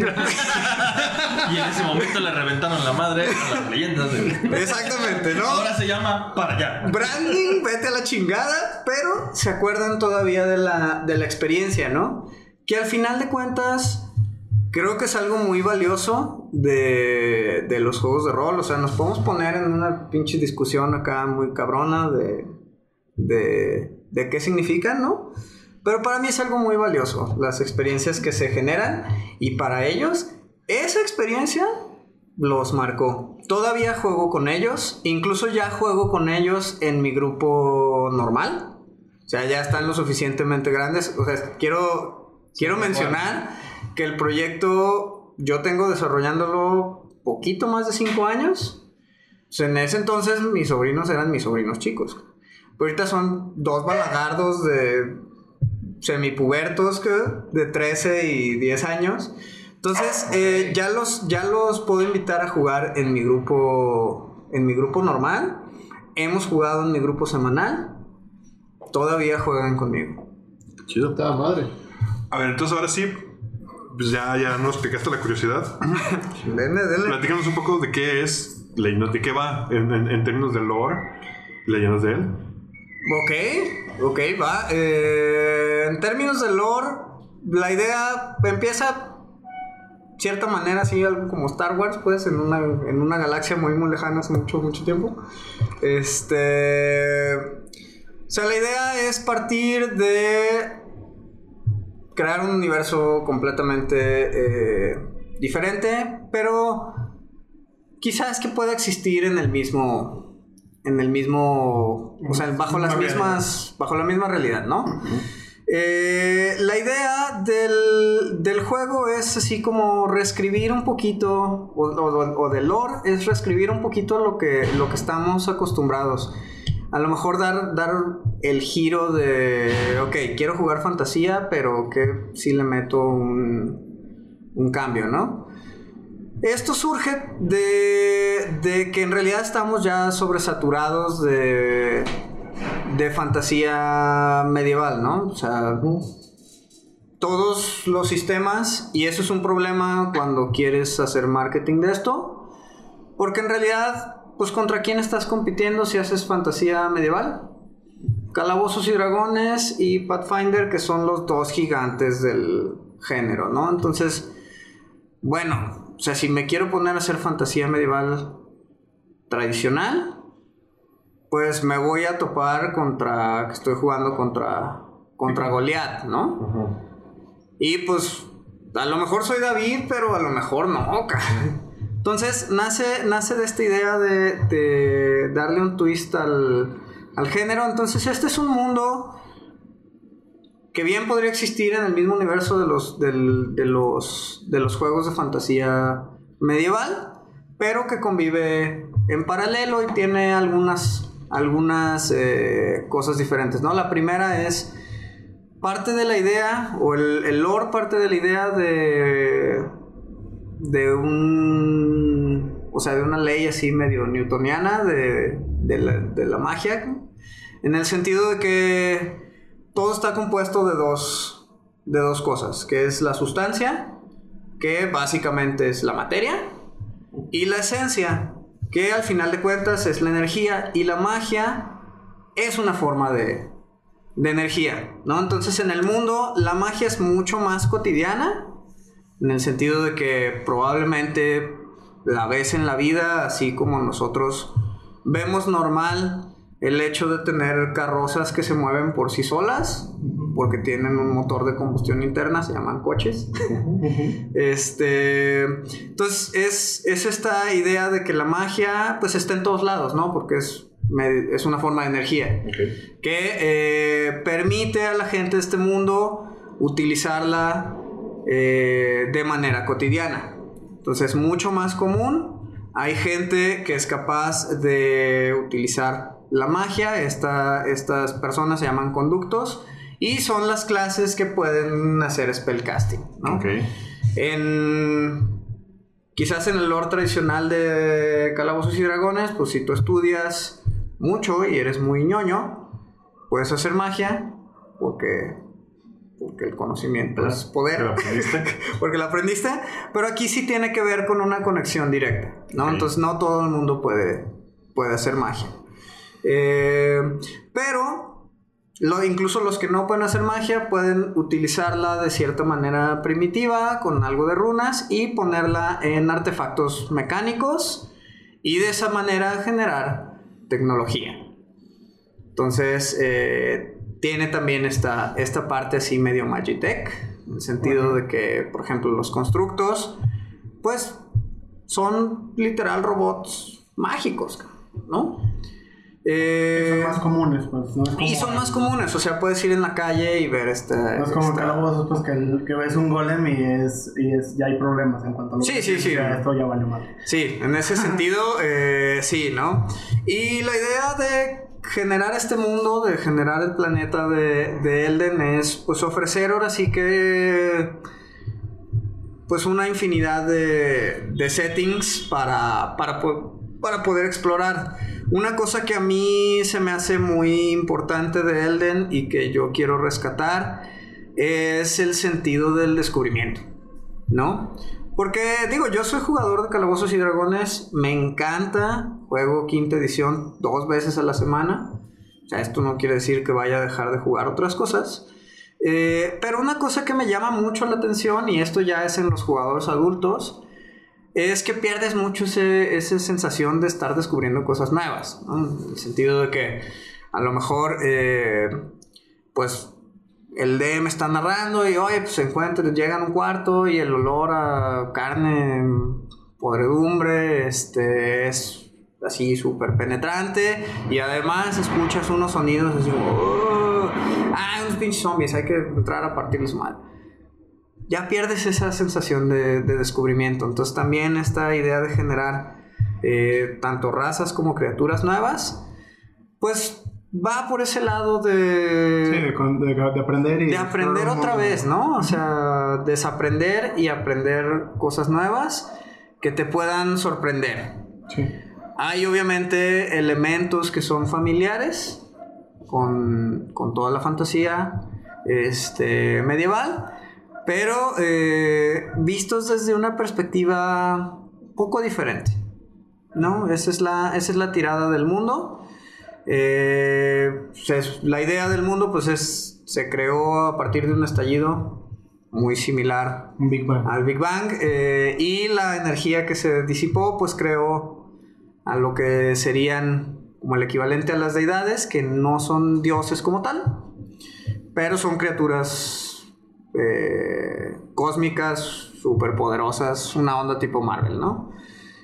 [SPEAKER 6] Y en ese momento le reventaron la madre a las leyendas de...
[SPEAKER 2] Exactamente, ¿no?
[SPEAKER 6] Ahora se llama Para allá.
[SPEAKER 2] Branding, vete a la chingada, pero se acuerdan todavía de la, de la experiencia, ¿no? que al final de cuentas creo que es algo muy valioso de, de los juegos de rol. O sea, nos podemos poner en una pinche discusión acá muy cabrona de, de, de qué significan, ¿no? Pero para mí es algo muy valioso, las experiencias que se generan y para ellos esa experiencia los marcó. Todavía juego con ellos, incluso ya juego con ellos en mi grupo normal. O sea, ya están lo suficientemente grandes. O sea, quiero, quiero mencionar que el proyecto yo tengo desarrollándolo poquito más de 5 años. En ese entonces mis sobrinos eran mis sobrinos chicos. Pero ahorita son dos balagardos de semipubertos que de 13 y 10 años. Entonces, eh, ya, los, ya los puedo invitar a jugar en mi grupo en mi grupo normal. Hemos jugado en mi grupo semanal. Todavía juegan conmigo.
[SPEAKER 1] Chido.
[SPEAKER 3] Está madre.
[SPEAKER 1] A ver, entonces ahora sí, pues ya, ya nos explicaste la curiosidad.
[SPEAKER 2] Denle, denle.
[SPEAKER 1] Platícanos un poco de qué es, de qué va en, en- en términos de lore, leyendas de él.
[SPEAKER 2] Ok, ok, va. Eh, en términos de lore, la idea empieza cierta manera, así algo como Star Wars, pues, en una, en una galaxia muy, muy lejana hace mucho, mucho tiempo. Este. O sea, la idea es partir de crear un universo completamente eh, diferente, pero quizás que pueda existir en el mismo en el mismo o sea bajo las
[SPEAKER 5] Misma
[SPEAKER 2] mismas bajo la misma realidad no Eh, la idea del, del juego es así como reescribir un poquito o, o- o del lore es reescribir un poquito lo que lo que estamos acostumbrados. A lo mejor dar, dar el giro de, ok, quiero jugar fantasía, pero que si le meto un, un cambio, ¿no? Esto surge de, de que en realidad estamos ya sobresaturados de, de fantasía medieval, ¿no? O sea, todos los sistemas, y eso es un problema cuando quieres hacer marketing de esto, porque en realidad, pues contra quién estás compitiendo si haces fantasía medieval. Calabozos y Dragones y Pathfinder, que son los dos gigantes del género, ¿no? Entonces, bueno, o sea, si me quiero poner a hacer fantasía medieval tradicional, pues me voy a topar contra, que estoy jugando contra, contra Goliath, ¿no? Y pues, a lo mejor soy David, pero a lo mejor no, ca- Entonces, nace, nace de esta idea de, de darle un twist al, al género. Entonces, este es un mundo que bien podría existir en el mismo universo de los, de los, de los juegos de fantasía medieval, pero que convive en paralelo y tiene algunas, algunas eh, cosas diferentes, ¿no? La primera es parte de la idea, o el, lore parte de la idea de, de un, o sea, de una ley así medio newtoniana de, de la magia, en el sentido de que todo está compuesto de dos, de dos cosas, que es la sustancia, que básicamente es la materia, y la esencia, que al final de cuentas es la energía, y la magia es una forma de, de energía, ¿no? Entonces en el mundo la magia es mucho más cotidiana, en el sentido de que probablemente la ves en la vida, así como nosotros vemos normal el hecho de tener carrozas que se mueven por sí solas, porque tienen un motor de combustión interna, se llaman coches. Este, entonces es, es esta idea de que la magia pues está en todos lados, ¿no? Porque es, me- es una forma de energía que eh, permite a la gente de este mundo utilizarla eh, de manera cotidiana. Entonces es mucho más común. Hay gente que es capaz de utilizar la magia. Esta- estas personas se llaman conductos. Y son las clases que pueden hacer spellcasting. ¿no?
[SPEAKER 1] Ok.
[SPEAKER 2] En. Quizás en el lore tradicional de Calabozos y Dragones, pues si tú estudias mucho y eres muy ñoño, puedes hacer magia porque. Porque el conocimiento es poder.
[SPEAKER 1] ¿Lo aprendiste?
[SPEAKER 2] porque lo aprendiste. Pero aquí sí tiene que ver con una conexión directa, ¿no? Entonces no todo el mundo puede, puede hacer magia. Eh, pero lo, incluso los que no pueden hacer magia pueden utilizarla de cierta manera primitiva, con algo de runas, y ponerla en artefactos mecánicos y de esa manera generar tecnología. Entonces, eh, tiene también esta, esta parte así medio Magitech, en el sentido de que, por ejemplo, los constructos, pues son literal robots mágicos, ¿no? Eh,
[SPEAKER 5] Son más comunes, pues. No es como,
[SPEAKER 2] y son más comunes, o sea, puedes ir en la calle y ver este...
[SPEAKER 5] No es como
[SPEAKER 2] esta-
[SPEAKER 5] calabozos, pues que, que ves un golem y es, y es ya hay problemas en cuanto a lo
[SPEAKER 2] Sí,
[SPEAKER 5] que
[SPEAKER 2] sí, sí.
[SPEAKER 5] ya Esto ya vale mal.
[SPEAKER 2] Sí, en ese sentido, eh, sí, ¿no? Y la idea de generar este mundo, de generar el planeta de, de Elden es pues ofrecer ahora sí que pues una infinidad de, de settings para, para, para poder explorar. Una cosa que a mí se me hace muy importante de Elden y que yo quiero rescatar es el sentido del descubrimiento, ¿no? Porque digo, yo soy jugador de Calabozos y Dragones, me encanta, juego quinta edición dos veces a la semana. Esto no quiere decir que vaya a dejar de jugar otras cosas. Eh, pero una cosa que me llama mucho la atención, y esto ya es en los jugadores adultos, es que pierdes mucho ese- esa sensación de estar descubriendo cosas nuevas. En el sentido de que a lo mejor, eh, pues, el DM está narrando y, oye, pues se encuentra, llegan a un cuarto y el olor a carne podredumbre este, es así súper penetrante y además escuchas unos sonidos así como, "Oh, ah, unos pinches zombies, hay que entrar a partirles mal ya pierdes esa sensación de, de descubrimiento. Entonces también esta idea de generar eh, tanto razas como criaturas nuevas, pues va por ese lado de...
[SPEAKER 5] Sí, de, de- de aprender y...
[SPEAKER 2] de aprender otra vez, ¿no? O sea, desaprender y aprender cosas nuevas que te puedan sorprender.
[SPEAKER 5] Sí.
[SPEAKER 2] Hay obviamente elementos que son familiares con, con toda la fantasía este, medieval, pero eh, vistos desde una perspectiva poco diferente. ¿no? Esa es la, esa es la tirada del mundo. Eh, se- la idea del mundo pues es, se creó a partir de un estallido muy similar
[SPEAKER 5] Un Big Bang.
[SPEAKER 2] al Big Bang eh, y la energía que se disipó pues creó a lo que serían como el equivalente a las deidades que no son dioses como tal pero son criaturas eh, cósmicas superpoderosas una onda tipo Marvel no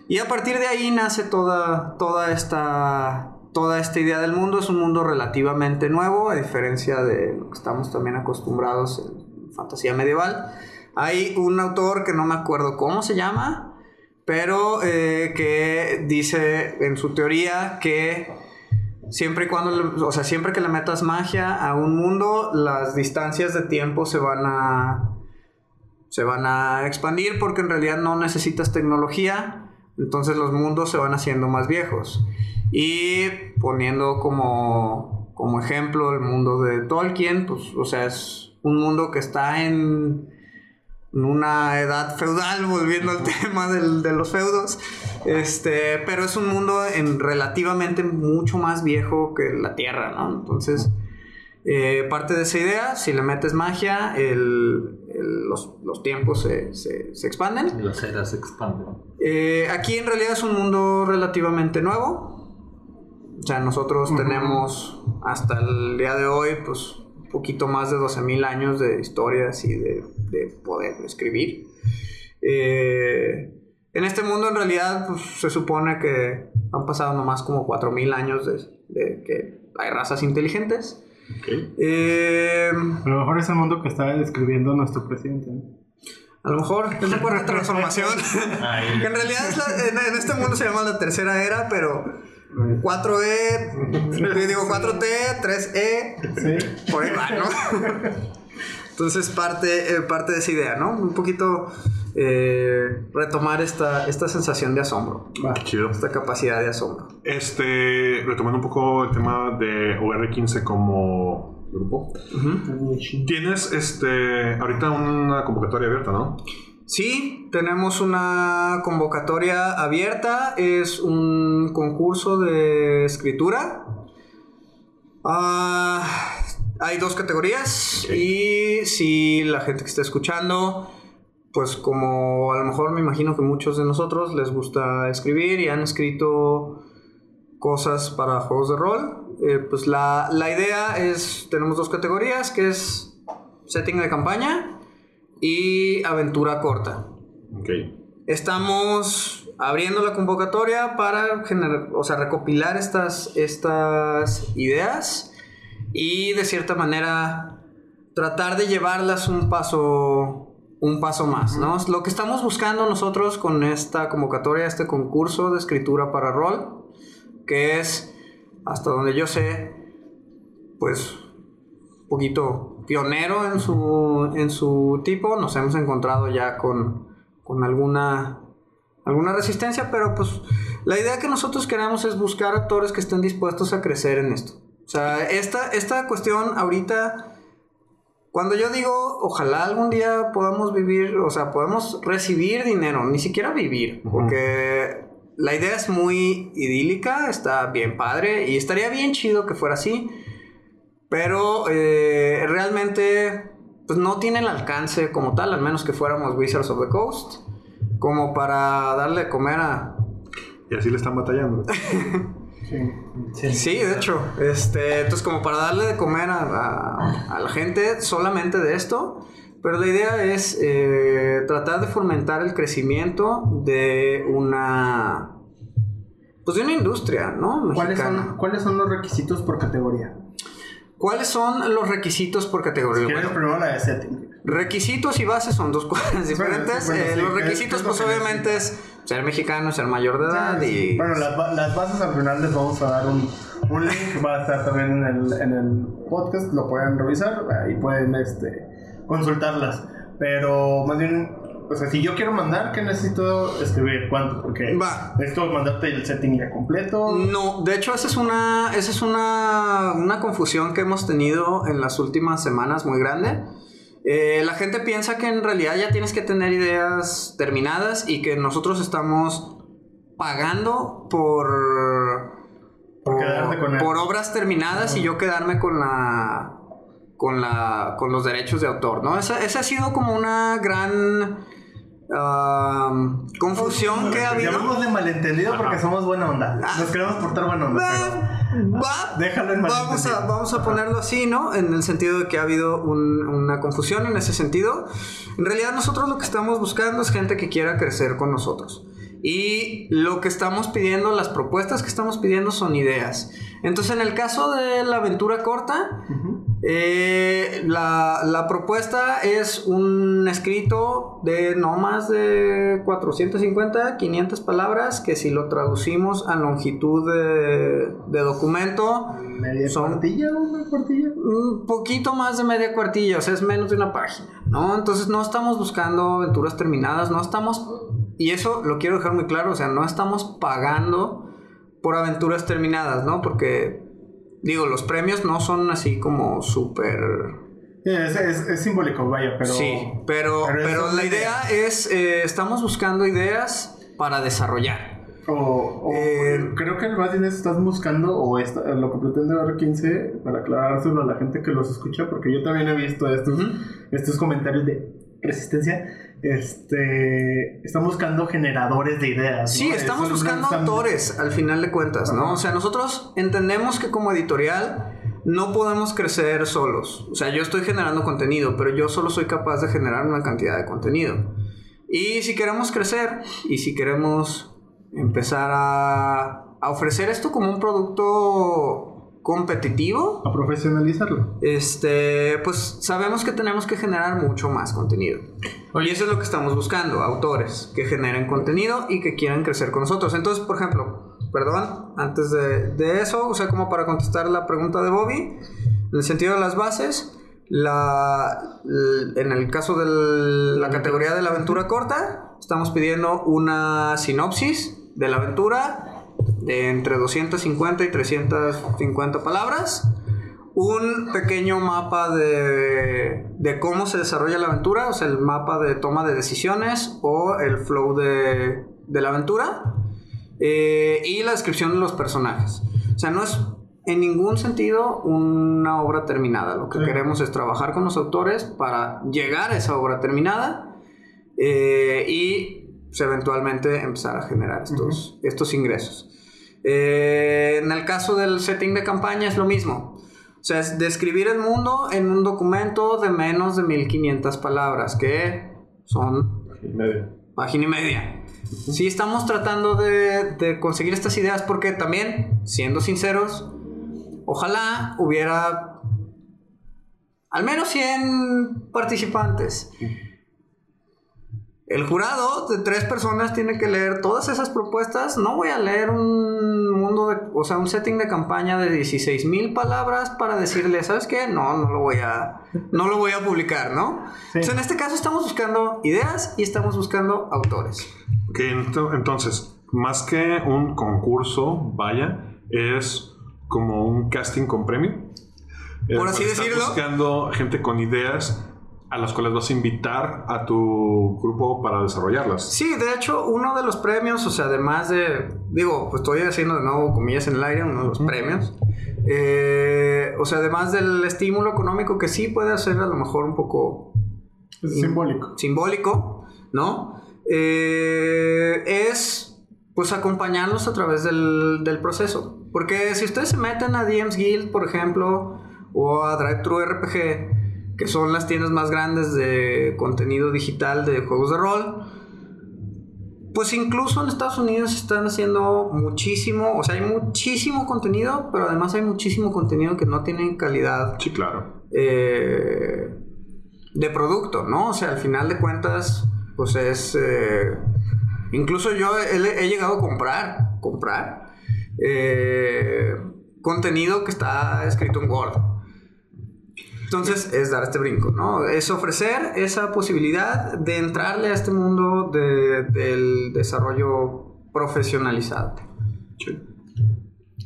[SPEAKER 2] y a partir de ahí nace toda toda esta toda esta idea del mundo. Es un mundo relativamente nuevo a diferencia de lo que estamos también acostumbrados en fantasía medieval. Hay un autor que no me acuerdo cómo se llama, pero eh, que dice en su teoría que siempre y cuando, o sea, siempre que le metas magia a un mundo, las distancias de tiempo se van a se van a expandir porque en realidad no necesitas tecnología, entonces los mundos se van haciendo más viejos. Y poniendo como, como ejemplo el mundo de Tolkien, pues, o sea, es un mundo que está en una edad feudal, volviendo al tema del- de los feudos. Este, pero es un mundo en relativamente mucho más viejo que la Tierra, ¿no? Entonces, eh, parte de esa idea, si le metes magia, el- el- los, los tiempos se, se- se expanden.
[SPEAKER 6] Las eras se expanden.
[SPEAKER 2] Eh, aquí en realidad es un mundo relativamente nuevo. O sea, nosotros tenemos hasta el día de hoy, pues, un poquito más de 12.000 años de historias y de, de poder escribir. Eh, en este mundo, en realidad, pues, se supone que han pasado nomás como 4.000 años de, de que hay razas inteligentes. Eh,
[SPEAKER 5] A lo mejor es el mundo que está describiendo nuestro presidente.
[SPEAKER 2] a lo mejor es la cuarta transformación. que en realidad es la- en, en este mundo se llama la tercera era, pero 4E, yo digo 4T, 3E,
[SPEAKER 5] Sí.
[SPEAKER 2] por ahí va, ¿no? Entonces parte, eh, parte de esa idea, ¿no? Un poquito eh, retomar esta, esta sensación de asombro.
[SPEAKER 1] Chido.
[SPEAKER 2] esta capacidad de asombro.
[SPEAKER 1] Este, retomando un poco el tema de OR15 como grupo. Tienes este, ahorita una convocatoria abierta, ¿no?
[SPEAKER 2] Sí, tenemos una convocatoria abierta, es un concurso de escritura. Ah, hay dos categorías y si la gente que está escuchando, pues como a lo mejor me imagino que muchos de nosotros les gusta escribir y han escrito cosas para juegos de rol, eh, pues la, la idea es, tenemos dos categorías, que es setting de campaña y aventura corta. Estamos abriendo la convocatoria para generar, o sea, recopilar estas, estas ideas y de cierta manera tratar de llevarlas un paso, un paso más, ¿no? Lo que estamos buscando nosotros con esta convocatoria, este concurso de escritura para rol, que es, hasta donde yo sé, pues, un poquito pionero en su, en su tipo, nos hemos encontrado ya con, con alguna alguna resistencia, pero pues la idea que nosotros queremos es buscar actores que estén dispuestos a crecer en esto. O sea, esta, esta cuestión ahorita, cuando yo digo, ojalá algún día podamos vivir, o sea, podemos recibir dinero, ni siquiera vivir, porque la idea es muy idílica, está bien padre y estaría bien chido que fuera así, pero eh, realmente pues no tiene el alcance como tal, al menos que fuéramos Wizards of the Coast como para darle de comer a...
[SPEAKER 1] Y así le están batallando.
[SPEAKER 2] Sí, de hecho. Este, entonces, como para darle de comer a, a- a la gente solamente de esto. Pero la idea es eh, tratar de fomentar el crecimiento de una... Pues de una industria, ¿no?
[SPEAKER 5] ¿Cuáles son, ¿Cuáles son los requisitos por categoría?
[SPEAKER 2] ¿Cuáles son los requisitos por categoría?
[SPEAKER 5] Si quieres
[SPEAKER 2] Bueno,
[SPEAKER 5] primero la de setting.
[SPEAKER 2] Requisitos y bases son dos cosas diferentes.
[SPEAKER 5] sí, bueno,
[SPEAKER 2] Eh,
[SPEAKER 5] sí,
[SPEAKER 2] los
[SPEAKER 5] ¿qué-
[SPEAKER 2] requisitos,
[SPEAKER 5] qué es lo
[SPEAKER 2] pues obviamente es ser mexicano, ser mayor de edad y...
[SPEAKER 5] Bueno, las, las bases al final les vamos a dar un, un link, va a estar también en el, en el podcast, lo pueden revisar, ahí pueden este, consultarlas. Pero más bien, o sea, si yo quiero mandar, ¿qué necesito escribir? ¿Cuánto? Porque
[SPEAKER 2] Va.
[SPEAKER 5] necesito mandarte el setting ya completo.
[SPEAKER 2] No, de hecho esa es una, esa es una, una confusión que hemos tenido en las últimas semanas muy grande. Eh, la gente piensa que en realidad ya tienes que tener ideas terminadas y que nosotros estamos pagando por,
[SPEAKER 5] Por con
[SPEAKER 2] por obras terminadas y yo quedarme con la con la con los derechos de autor, ¿no? Esa, esa ha sido como una gran ah, confusión que ha habido.
[SPEAKER 5] Llamémosle malentendido porque somos buena onda. Nos queremos portar buena onda, pero
[SPEAKER 2] Va,
[SPEAKER 5] déjalo en
[SPEAKER 2] vamos a, vamos a ponerlo así, ¿no? En el sentido de que ha habido un- una confusión en ese sentido. En realidad nosotros lo que estamos buscando es gente que quiera crecer con nosotros. Y lo que estamos pidiendo, las propuestas que estamos pidiendo son ideas. Entonces, en el caso de la aventura corta, eh, la, la propuesta es un escrito de no más de 450, 500 palabras, que si lo traducimos a longitud de, de documento,
[SPEAKER 5] ¿Media
[SPEAKER 2] son-
[SPEAKER 5] cuartilla? ¿Una cuartilla?
[SPEAKER 2] un poquito más de media cuartilla, o sea, es menos de una página, ¿no? Entonces no estamos buscando aventuras terminadas, no estamos, y eso lo quiero dejar muy claro, o sea, no estamos pagando por aventuras terminadas, ¿no? Porque, digo, los premios no son así como súper...
[SPEAKER 5] Es, es, es simbólico, vaya, pero.
[SPEAKER 2] sí, pero,
[SPEAKER 5] pero
[SPEAKER 2] la idea es, eh, estamos buscando ideas para desarrollar.
[SPEAKER 5] O, o-
[SPEAKER 2] Eh,
[SPEAKER 5] creo que más bien estás buscando, o esta- lo que pretende R15, para aclarárselo a la gente que los escucha, porque yo también he visto estos, estos comentarios de resistencia. Este, están buscando generadores de ideas.
[SPEAKER 2] Sí,
[SPEAKER 5] ¿no?
[SPEAKER 2] estamos
[SPEAKER 5] Eso
[SPEAKER 2] buscando
[SPEAKER 5] están-
[SPEAKER 2] autores, al final de cuentas, ¿no? O sea, nosotros entendemos que como editorial no podemos crecer solos. O sea, yo estoy generando contenido, pero yo solo soy capaz de generar una cantidad de contenido. Y si queremos crecer y si queremos empezar a, a ofrecer esto como un producto competitivo,
[SPEAKER 5] A profesionalizarlo.
[SPEAKER 2] este, pues sabemos que tenemos que generar mucho más contenido. Y eso es lo que estamos buscando, autores que generen contenido y que quieran crecer con nosotros. Entonces, por ejemplo, perdón, antes de, de eso, o sea, como para contestar la pregunta de Bobby, en el sentido de las bases, la, en el caso de la categoría de la aventura corta, estamos pidiendo una sinopsis de la aventura de entre 250 y 350 palabras un pequeño mapa de, de cómo se desarrolla la aventura, o sea, el mapa de toma de decisiones o el flow de, de la aventura, eh, y la descripción de los personajes. O sea, no es en ningún sentido una obra terminada. Lo que
[SPEAKER 5] Sí.
[SPEAKER 2] queremos es trabajar con los autores para llegar a esa obra terminada eh, y pues, eventualmente empezar a generar estos, estos ingresos. Eh, en el caso del setting de campaña es lo mismo. O sea, es describir el mundo en un documento de menos de 1500 palabras, que son
[SPEAKER 1] Y
[SPEAKER 2] página y media. Sí, estamos tratando de, de conseguir estas ideas porque también, siendo sinceros, ojalá hubiera al menos 100 participantes. El jurado de tres personas tiene que leer todas esas propuestas. No voy a leer un mundo de, o sea, un setting de campaña de 16 mil palabras para decirle, ¿sabes qué? No, no lo voy a, no lo voy a publicar, ¿no?
[SPEAKER 5] Sí.
[SPEAKER 2] Entonces, en este caso estamos buscando ideas y estamos buscando autores.
[SPEAKER 1] Ok, ento- entonces, más que un concurso, vaya, es como un casting con premio. Eh,
[SPEAKER 2] Por así
[SPEAKER 1] estás
[SPEAKER 2] decirlo.
[SPEAKER 1] buscando gente con ideas a las cuales vas a invitar a tu grupo para desarrollarlas.
[SPEAKER 2] Sí, de hecho, uno de los premios, o sea, además de, digo, pues estoy haciendo de nuevo comillas en el aire, uno de los premios, eh, o sea, además del estímulo económico que sí puede ser a lo mejor un poco
[SPEAKER 5] simbólico.
[SPEAKER 2] simbólico, ¿no? Eh, es pues acompañarlos a través del, del proceso. Porque si ustedes se meten a DMs Guild, por ejemplo, o a DriveThru RPG, que son las tiendas más grandes de contenido digital de juegos de rol, pues incluso en Estados Unidos están haciendo muchísimo, o sea, hay muchísimo contenido, pero además hay muchísimo contenido que no tiene calidad
[SPEAKER 1] Sí, claro.
[SPEAKER 2] eh, de producto, ¿no? O sea, al final de cuentas, pues es... eh, incluso yo he, he llegado a comprar, comprar eh, contenido que está escrito en Word. Entonces es dar este brinco, ¿no? Es ofrecer esa posibilidad de entrarle a este mundo de- del desarrollo profesionalizado.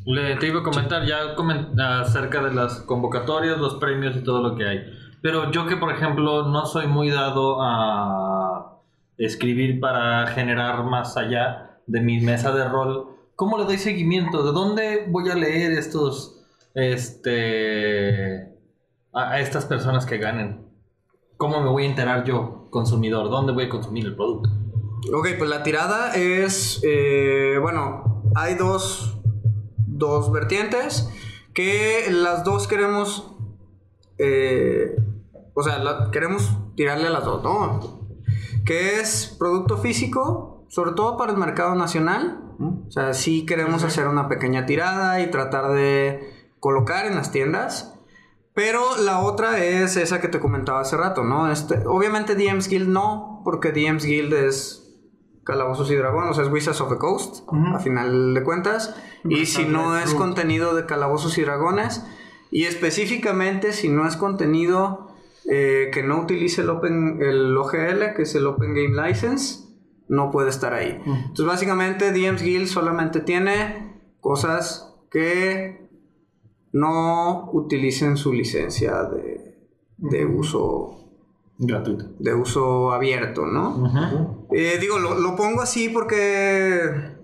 [SPEAKER 6] Le, te iba a comentar ya acerca de las convocatorias, los premios y todo lo que hay. Pero yo que, por ejemplo, no soy muy dado a escribir para generar más allá de mi mesa de rol, ¿cómo le doy seguimiento? ¿De dónde voy a leer estos, este, a, a estas personas que ganen? ¿Cómo me voy a enterar yo, consumidor? ¿Dónde voy a consumir el producto?
[SPEAKER 2] Ok, pues la tirada es, eh, bueno, hay dos, dos vertientes que las dos queremos, eh, o sea, la- queremos tirarle a las dos, ¿no? Que es producto físico, sobre todo para el mercado nacional. O sea, sí queremos hacer una pequeña tirada y tratar de colocar en las tiendas. Pero la otra es esa que te comentaba hace rato, ¿no? Este, obviamente DMs Guild no, porque DMs Guild es Calabozos y Dragones, o sea, es Wizards of the Coast, a final de cuentas. Y si no es contenido de Calabozos y Dragones, y específicamente si no es contenido eh, que no utilice el, open, el OGL, que es el Open Game License, no puede estar ahí. Entonces, básicamente, DMs Guild solamente tiene cosas que no utilicen su licencia de, de uso
[SPEAKER 6] Gratuito.
[SPEAKER 2] de uso abierto, ¿no? Eh, digo, lo, lo pongo así porque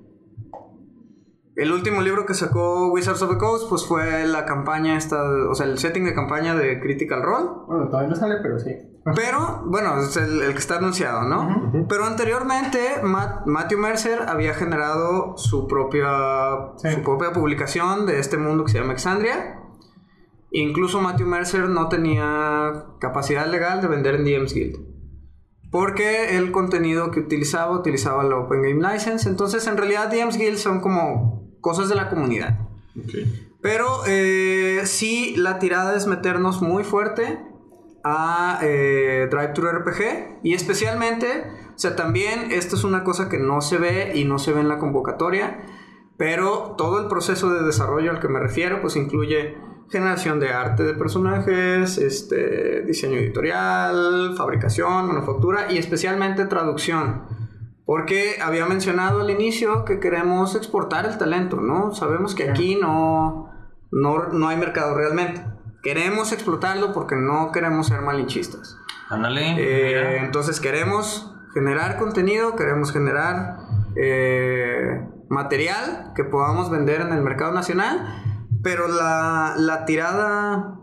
[SPEAKER 2] el último libro que sacó Wizards of the Coast pues fue la campaña esta, o sea, el setting de campaña de Critical Role.
[SPEAKER 5] Bueno, todavía no sale, pero sí.
[SPEAKER 2] Pero, bueno, es el, el que está anunciado, ¿no? Pero anteriormente, Matt- Matthew Mercer había generado su propia,
[SPEAKER 5] Sí.
[SPEAKER 2] su propia publicación de este mundo que se llama Exandria. Incluso Matthew Mercer no tenía capacidad legal de vender en DMs Guild. Porque el contenido que utilizaba, utilizaba la Open Game License. Entonces, en realidad, DMs Guild son como cosas de la comunidad.
[SPEAKER 1] Ok.
[SPEAKER 2] Pero eh, sí, la tirada es meternos muy fuerte a eh, Drive-Thru RPG. Y especialmente, o sea, también esto es una cosa que no se ve y no se ve en la convocatoria. Pero todo el proceso de desarrollo al que me refiero, pues incluye generación de arte de personajes, este, diseño editorial, fabricación, manufactura y especialmente traducción. Porque había mencionado al inicio que queremos exportar el talento, ¿no? Sabemos que aquí no, no, no hay mercado realmente. Queremos explotarlo porque no queremos ser malinchistas.
[SPEAKER 6] Ándale.
[SPEAKER 2] Eh, entonces queremos generar contenido, queremos generar eh, material que podamos vender en el mercado nacional, pero la, la tirada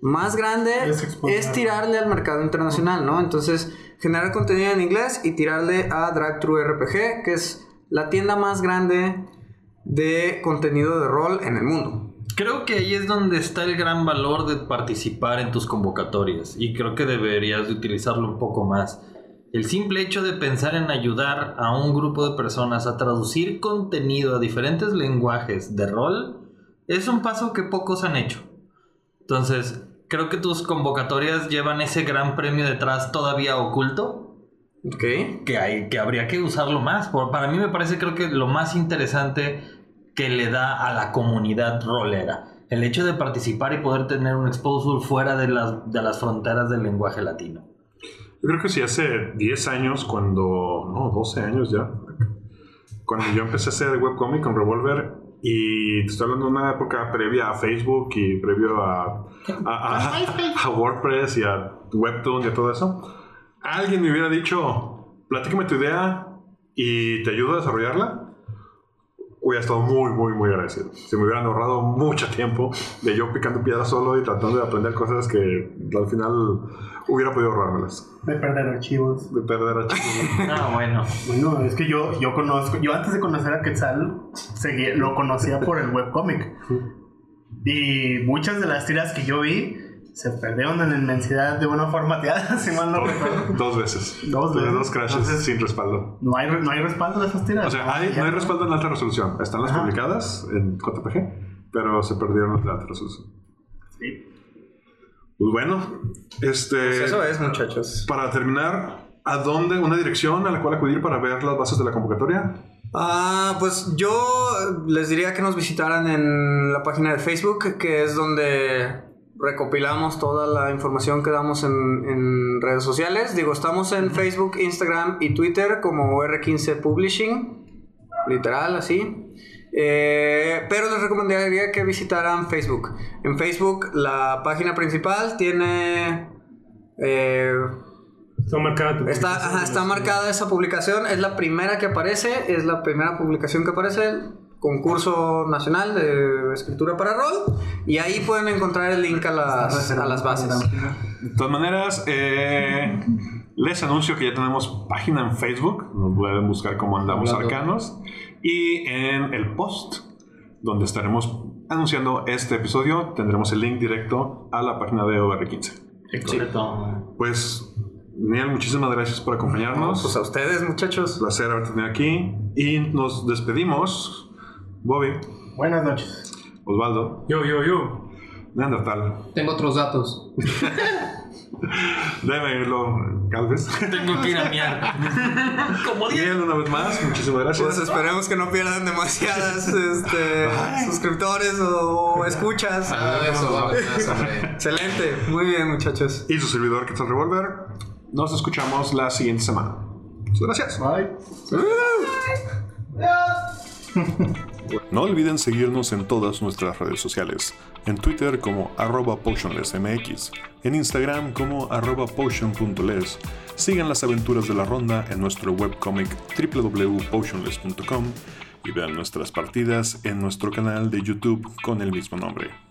[SPEAKER 2] más grande
[SPEAKER 5] Es
[SPEAKER 2] es, tirarle al mercado internacional, ¿no? Entonces, generar contenido en inglés y tirarle a DriveThru RPG, que es la tienda más grande de contenido de rol en el mundo.
[SPEAKER 6] Creo que ahí es donde está el gran valor de participar en tus convocatorias y creo que deberías de utilizarlo un poco más. El simple hecho de pensar en ayudar a un grupo de personas a traducir contenido a diferentes lenguajes de rol es un paso que pocos han hecho. Entonces, creo que tus convocatorias llevan ese gran premio detrás todavía oculto
[SPEAKER 2] ¿Ok?
[SPEAKER 6] que, hay, que habría que usarlo más. Por- para mí me parece creo que lo más interesante que le da a la comunidad rolera. El hecho de participar y poder tener un exposure fuera de las, de las fronteras del lenguaje latino.
[SPEAKER 1] Yo creo que sí, hace 10 años, cuando. No, 12 años ya. Cuando yo empecé a hacer webcomic con Revolver. Y te estoy hablando de una época previa a Facebook y previo a, a, a- a WordPress y a Webtoon y a todo eso. Alguien me hubiera dicho, platícame tu idea y te ayudo a desarrollarla. Hubiera estado muy, muy, muy agradecido. Se me hubieran ahorrado mucho tiempo de yo picando piedra solo y tratando de aprender cosas que al final hubiera podido ahorrármelas.
[SPEAKER 5] De perder archivos.
[SPEAKER 1] De perder archivos.
[SPEAKER 6] Ah, bueno.
[SPEAKER 5] Bueno, es que yo, yo conozco, yo antes de conocer a Quetzal, seguía- lo conocía por el webcomic. Y muchas de las tiras que yo vi se perdieron en la inmensidad de una formateada, si mal no recuerdo.
[SPEAKER 1] Dos veces.
[SPEAKER 5] Dos veces.
[SPEAKER 1] Dos crashes
[SPEAKER 5] Entonces-
[SPEAKER 1] sin respaldo.
[SPEAKER 5] No hay, no hay respaldo de esas tiras.
[SPEAKER 1] O sea, hay- no hay respaldo en alta resolución. Están las
[SPEAKER 5] Ajá.
[SPEAKER 1] publicadas en JPG, pero se perdieron en alta resolución.
[SPEAKER 5] Sí.
[SPEAKER 1] Pues bueno, este.
[SPEAKER 2] Pues eso es, muchachos.
[SPEAKER 1] Para terminar, ¿a dónde? ¿Una dirección a la cual acudir para ver las bases de la convocatoria?
[SPEAKER 2] Ah, pues yo les diría que nos visitaran en la página de Facebook, que es donde recopilamos toda la información que damos en, en redes sociales. Digo, estamos en Facebook, Instagram y Twitter como R15 Publishing, literal, así. Eh, pero les recomendaría que visitaran Facebook. En Facebook la página principal tiene... eh,
[SPEAKER 8] Está marcada tu
[SPEAKER 2] Está, ajá, está marcada esa publicación, es la primera que aparece, es la primera publicación que aparece, concurso nacional de escritura para rol, y ahí pueden encontrar el link a las, a las bases.
[SPEAKER 1] De todas maneras, eh, les anuncio que ya tenemos página en Facebook. Nos pueden buscar como Andamos. Arcanos. Y en el post, donde estaremos anunciando este episodio, tendremos el link directo a la página de OR15.
[SPEAKER 6] Correcto.
[SPEAKER 1] Pues, Daniel, muchísimas gracias por acompañarnos.
[SPEAKER 2] Pues a ustedes, muchachos.
[SPEAKER 1] placer haberte tenido aquí. Y nos despedimos. Bobby,
[SPEAKER 5] Buenas noches.
[SPEAKER 1] Osvaldo,
[SPEAKER 8] Yo, yo, yo.
[SPEAKER 1] Neandertal.
[SPEAKER 3] Tengo otros datos.
[SPEAKER 1] Démelo, Galvez.
[SPEAKER 6] Tengo que ir a miar. Como diez.
[SPEAKER 1] Bien, una vez más, muchísimas gracias.
[SPEAKER 2] Pues esperemos que no pierdan demasiadas este, suscriptores o escuchas.
[SPEAKER 3] De eso va hombre.
[SPEAKER 2] Excelente, muy bien, muchachos.
[SPEAKER 1] y su servidor Quetzal Revolver. Nos escuchamos la siguiente semana. Muchas gracias.
[SPEAKER 5] Bye.
[SPEAKER 7] No olviden seguirnos en todas nuestras redes sociales. En Twitter como arroba potionlessmx, en Instagram como arroba potion.les. Sigan las aventuras de la ronda en nuestro webcomic www.potionless.com y vean nuestras partidas en nuestro canal de YouTube con el mismo nombre.